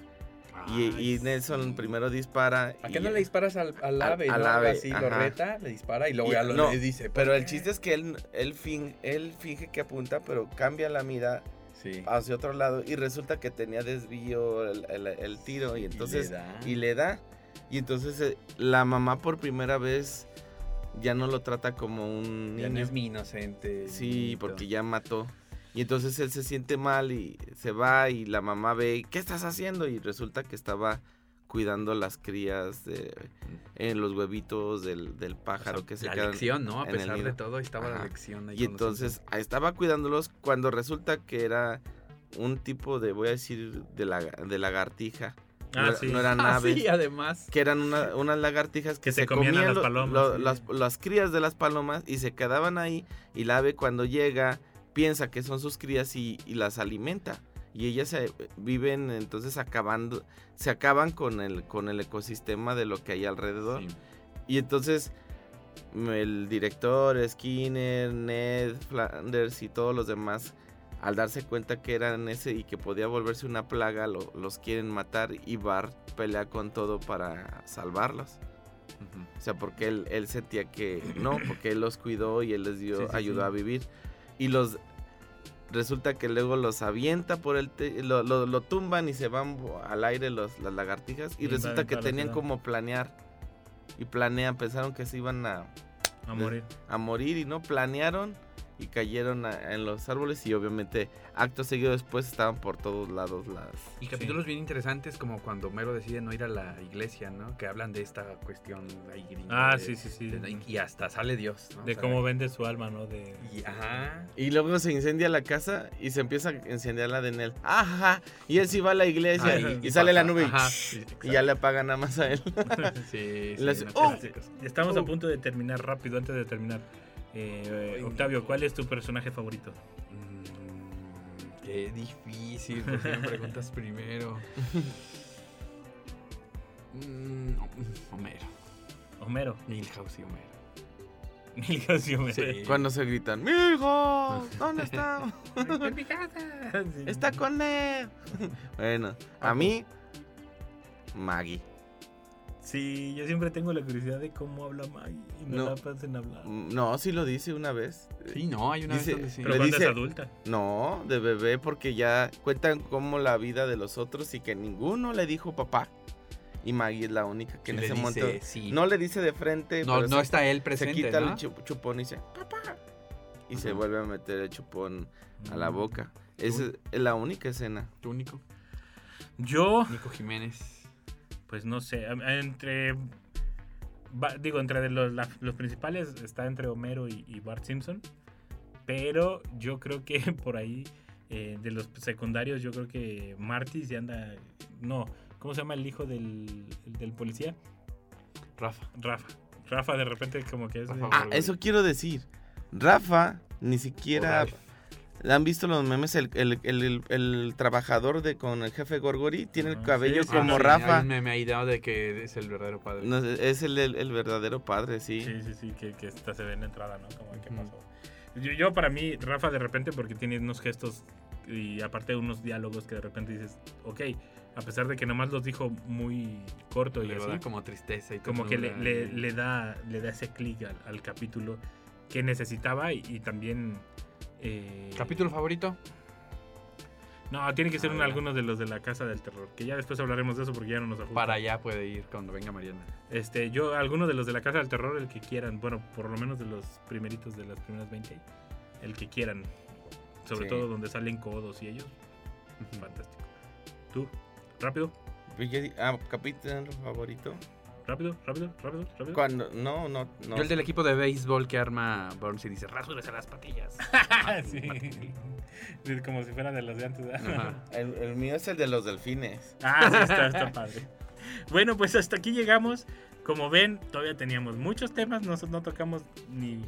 Y, Ay, y Nelson sí. primero dispara. ¿A qué no le disparas al, al Al- ave? al ¿no? Algo ave, así, lo ajá. reta, le dispara y luego Y- ya lo no, le dice. ¿por Pero el chiste es que él, él, fin- él finge que apunta, pero cambia la mira Sí. hacia otro lado y resulta que tenía desvío el, el- el tiro y entonces da. y le da y entonces eh, la mamá por primera vez ya no lo trata como un Ya no niño. es mi inocente. sí porque ya mató. Y entonces él se siente mal y se va y la mamá ve qué estás haciendo y resulta que estaba cuidando las crías de, en los huevitos del, del O sea, pájaro que se la quedan lección, ¿no? A pesar de todo, estaba la lección ahí Y entonces estaba cuidándolos cuando resulta que era un tipo de, voy a decir, de, la, de lagartija. No, Ah, era- sí. no eran Ah, aves. sí, además. Que eran una- unas lagartijas que, Que se se comían comían las lo- palomas, lo- sí. las, las crías de las palomas y se quedaban ahí. Y la ave cuando llega piensa que son sus crías y, y las alimenta. Y ellas se viven entonces acabando, se acaban con el, con el ecosistema de lo que hay alrededor. Y entonces el director, Skinner, Ned, Flanders y todos los demás, al darse cuenta que eran ese y que podía volverse una plaga, lo- los quieren matar y Bart pelea con todo para salvarlos. O sea, porque él, él sentía que no, porque él los cuidó y él les dio, Sí, sí, ayudó sí. a vivir. Y los resulta que luego los avienta por el te- lo, lo- lo tumban y se van al aire los, las lagartijas y Y resulta que tenían como planear y planean, pensaron que se iban a, A morir. a morir y no planearon y cayeron a- en los árboles y obviamente acto seguido después estaban por todos lados las Y capítulos bien interesantes como cuando Homero decide no ir a la iglesia, ¿no? Que hablan de esta cuestión ahí gringa Ah, de- sí, sí, sí. de- y hasta sale Dios, ¿no? De O sea, cómo vende su alma, ¿no? De... y- ajá. y luego se incendia la casa y se empieza a incendiar la de Nel. Ajá, y él sí va a la iglesia y, y sale la nube y- ajá, sí, y ya le apagan nada más a él. Sí, sí, una ¡Oh! Estamos a Oh. punto de terminar rápido, antes de terminar. Eh, Octavio. ¿cuál es tu personaje favorito? Mm, Qué difícil, ¿por qué me preguntas primero? Mm, Homero. Homero. Milhouse y Homero. Milhouse y Homero. Sí. Cuando se gritan, ¡Miljo! ¿Dónde está? En mi casa. Sí. Está con Ned. bueno, a mí, Maggie. Sí, yo siempre tengo la curiosidad de cómo habla Maggie y no, No. la pasen hablar. No, sí lo dice una vez. Sí, no, hay una Dice- vez donde sí. Pero cuando dice- es adulta. No, de bebé, porque ya cuentan como la vida de los otros y que ninguno le dijo papá. Y Maggie es la única que Sí en ese dice, momento sí. no le dice de frente. no, pero no se- está él Se presente, quita ¿no? el chup- chupón y dice, papá. Y se vuelve a meter el chupón a la Mm. boca. Esa es la única escena. Tu único. Yo, Nico Jiménez. Pues no sé, entre... digo, entre los, la- los principales está entre Homero y, y Bart Simpson. Pero yo creo que por ahí, eh, de los secundarios, yo creo que Marty se anda... No, ¿cómo se llama el hijo del, del policía? Rafa. Rafa. Rafa de repente como que es... de- Ah, eso quiero decir. Rafa ni siquiera... ¿Han visto los memes? El, el- el- el- el trabajador de con el jefe Gorgori tiene el Ah, cabello sí, sí, como sí, Rafa. Hay un meme ahí dado de que es el verdadero padre. No, es el, el- el verdadero padre, sí. Sí, sí, sí, que, que esta se ve en la entrada, ¿no? Como, ¿qué pasó? Yo, yo, para mí, Rafa, de repente, porque tiene unos gestos y aparte unos diálogos que de repente dices, ok, a pesar de que nomás los dijo muy corto y Le así, da como tristeza y como que le, le- y- le da, le da ese clic al, al capítulo que necesitaba y, y también... eh, ¿Capítulo favorito? No, tiene que ser un- ya. algunos de los de la Casa del Terror, que ya después hablaremos de eso porque ya no nos ajusta. Para allá puede ir cuando venga Mariana. Este, yo, alguno de los de la Casa del Terror, el que quieran, bueno, por lo menos de los primeritos de las primeras 20, el que quieran. Sobre Sí. todo donde salen codos y ellos. Fantástico. ¿Tú? ¿Rápido? Pues ah, capítulo favorito. ¿Rápido? ¿Rápido? ¿Rápido? ¿Rápido? Cuando, no, no, no. Yo el del equipo de béisbol que arma Burns y dice, rasúrese las patillas. sí. Como si fuera de los de antes. El, el mío es el de los delfines. Ah, sí, está, está padre. Bueno, pues hasta aquí llegamos. Como ven, todavía teníamos muchos temas. No, no tocamos ni,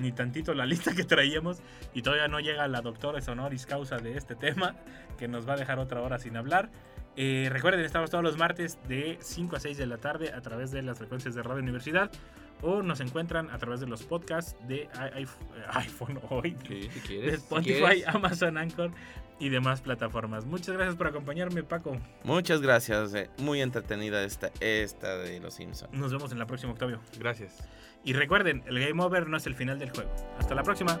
ni tantito la lista que traíamos. Y todavía no llega la doctora honoris causa de este tema, que nos va a dejar otra hora sin hablar. Eh, recuerden, estamos todos los martes de 5 a 6 de la tarde a través de las frecuencias de Radio Universidad o nos encuentran a través de los podcasts de i- iPhone hoy, Sí, si de quieres. si Spotify, quieres. Amazon Anchor y demás plataformas. Muchas gracias por acompañarme, Paco. Muchas gracias. eh, Muy entretenida esta, esta de Los Simpsons. Nos vemos en la próxima, Octavio. Gracias. Y recuerden, el game over no es el final del juego. Hasta la próxima.